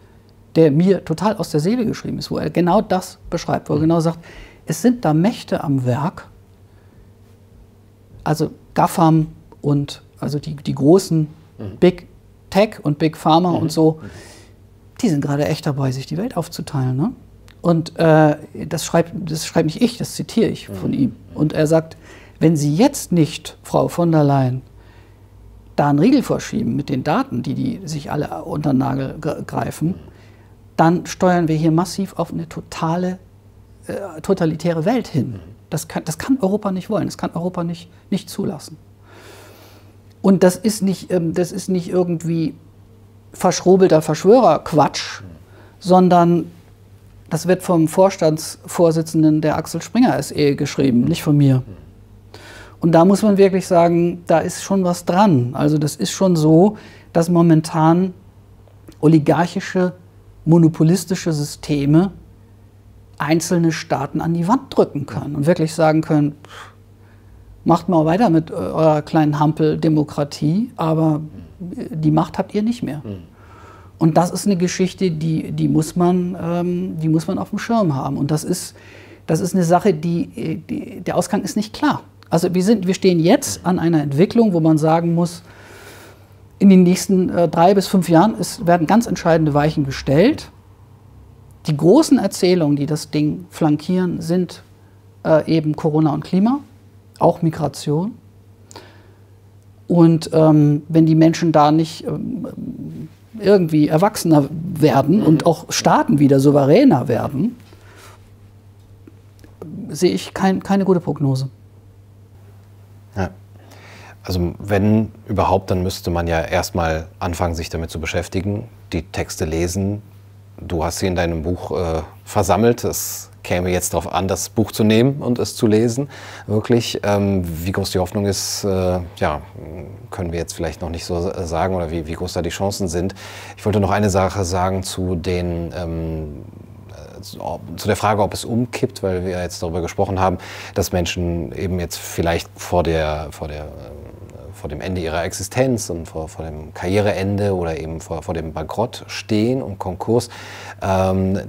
B: der mir total aus der Seele geschrieben ist, wo er genau das beschreibt, wo er genau sagt, es sind da Mächte am Werk, also GAFAM und also die, die großen mhm. Big Tech und Big Pharma mhm. und so, die sind gerade echt dabei, sich die Welt aufzuteilen. Ne? Und äh, das, schreibt, das schreibt nicht ich, das zitiere ich von mhm. ihm. Und er sagt, wenn Sie jetzt nicht, Frau von der Leyen, da einen Riegel vorschieben mit den Daten, die, die sich alle unter den Nagel greifen, dann steuern wir hier massiv auf eine totale, äh, totalitäre Welt hin. Das kann, das kann Europa nicht wollen, das kann Europa nicht, nicht zulassen. Und das ist nicht, ähm, das ist nicht irgendwie verschrobelter Verschwörerquatsch, sondern das wird vom Vorstandsvorsitzenden der Axel Springer SE geschrieben, nicht von mir. Und da muss man wirklich sagen, da ist schon was dran. Also das ist schon so, dass momentan oligarchische, monopolistische Systeme einzelne Staaten an die Wand drücken können und wirklich sagen können, macht mal weiter mit eurer kleinen Hampel-Demokratie, aber die Macht habt ihr nicht mehr. Mhm. Und das ist eine Geschichte, die, die, muss man, ähm, die muss man auf dem Schirm haben. Und das ist, das ist eine Sache, die, die, der Ausgang ist nicht klar. Also wir, sind, wir stehen jetzt an einer Entwicklung, wo man sagen muss, in den nächsten äh, drei bis fünf Jahren ist, werden ganz entscheidende Weichen gestellt. Die großen Erzählungen, die das Ding flankieren, sind äh, eben Corona und Klima, auch Migration. Und ähm, wenn die Menschen da nicht ähm, irgendwie erwachsener werden und auch Staaten wieder souveräner werden, sehe ich kein, keine gute Prognose.
A: Ja. Also wenn überhaupt, dann müsste man ja erstmal anfangen, sich damit zu beschäftigen, die Texte lesen, du hast sie in deinem Buch äh, versammelt. Es käme jetzt darauf an, das Buch zu nehmen und es zu lesen. Wirklich, ähm, wie groß die Hoffnung ist, äh, ja, können wir jetzt vielleicht noch nicht so sagen oder wie, wie groß da die Chancen sind. Ich wollte noch eine Sache sagen zu den ähm, zu der Frage, ob es umkippt, weil wir jetzt darüber gesprochen haben, dass Menschen eben jetzt vielleicht vor der, vor der vor dem Ende ihrer Existenz und vor, vor dem Karriereende oder eben vor, vor dem Bankrott stehen und Konkurs. Ähm,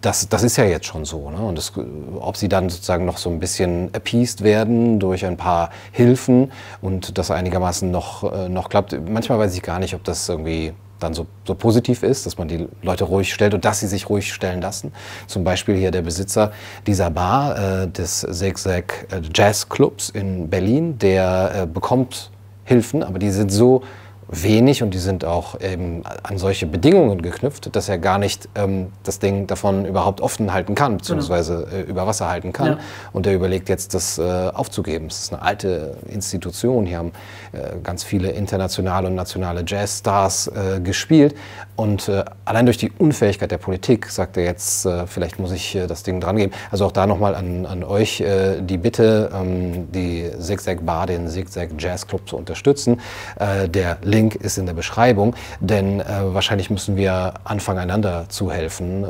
A: das, das ist ja jetzt schon so. Ne? Und das, ob sie dann sozusagen noch so ein bisschen appeased werden durch ein paar Hilfen und das einigermaßen noch, äh, noch klappt. Manchmal weiß ich gar nicht, ob das irgendwie dann so, so positiv ist, dass man die Leute ruhig stellt und dass sie sich ruhig stellen lassen. Zum Beispiel hier der Besitzer dieser Bar, äh, des Zigzag Jazz Clubs in Berlin, der äh, bekommt Hilfen, aber die sind so wenig und die sind auch eben an solche Bedingungen geknüpft, dass er gar nicht ähm, das Ding davon überhaupt offen halten kann, beziehungsweise äh, über Wasser halten kann. Ja. Und er überlegt jetzt, das äh, aufzugeben. Es ist eine alte Institution. Hier haben äh, ganz viele internationale und nationale Jazzstars äh, gespielt. Und äh, allein durch die Unfähigkeit der Politik sagt er jetzt, äh, vielleicht muss ich das Ding dran geben. Also auch da nochmal an, an euch die Bitte, ähm, die Zigzag Bar, den Zigzag Jazz Club zu unterstützen. der Link ist in der Beschreibung, denn äh, wahrscheinlich müssen wir anfangen, einander zu helfen, äh,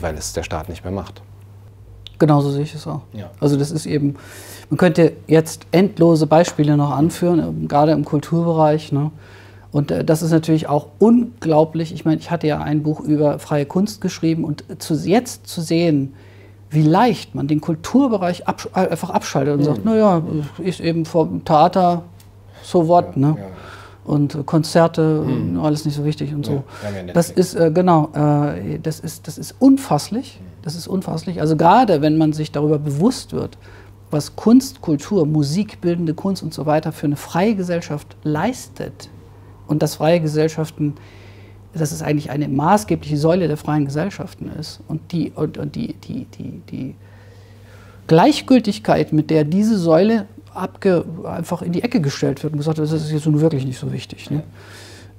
A: weil es der Staat nicht mehr macht.
B: Genauso sehe ich es auch. Ja. Also das ist eben, man könnte jetzt endlose Beispiele noch anführen, äh, gerade im Kulturbereich. Ne? Und äh, das ist natürlich auch unglaublich. Ich meine, ich hatte ja ein Buch über freie Kunst geschrieben und zu, jetzt zu sehen, wie leicht man den Kulturbereich absch einfach abschaltet und mhm. sagt, naja, ist eben vom Theater so what. Ja, ne? Ja und Konzerte, mhm. alles nicht so wichtig und so. Ja, das ist äh, genau, äh, das ist das ist unfasslich. Mhm. Das ist unfasslich. Also gerade wenn man sich darüber bewusst wird, was Kunst, Kultur, Musik, bildende Kunst und so weiter für eine freie Gesellschaft leistet und dass freie Gesellschaften dass es eigentlich eine maßgebliche Säule der freien Gesellschaften ist und die und, und die, die, die, die Gleichgültigkeit, mit der diese Säule abge, einfach in die Ecke gestellt wird und gesagt das ist jetzt nun wirklich nicht so wichtig. Ne?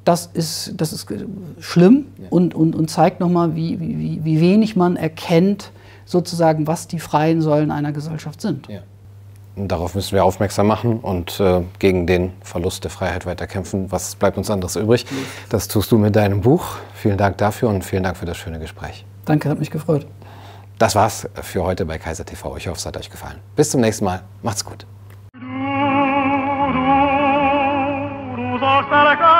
B: Das, ist, das ist schlimm und, und, und zeigt nochmal, wie, wie, wie wenig man erkennt, sozusagen, was die freien Säulen einer Gesellschaft sind. Ja.
A: Darauf müssen wir aufmerksam machen und äh, gegen den Verlust der Freiheit weiterkämpfen. Was bleibt uns anderes übrig? Das tust du mit deinem Buch. Vielen Dank dafür und vielen Dank für das schöne Gespräch.
B: Danke, hat mich gefreut.
A: Das war's für heute bei Kaiser TV. Ich hoffe, es hat euch gefallen. Bis zum nächsten Mal. Macht's gut. hasta la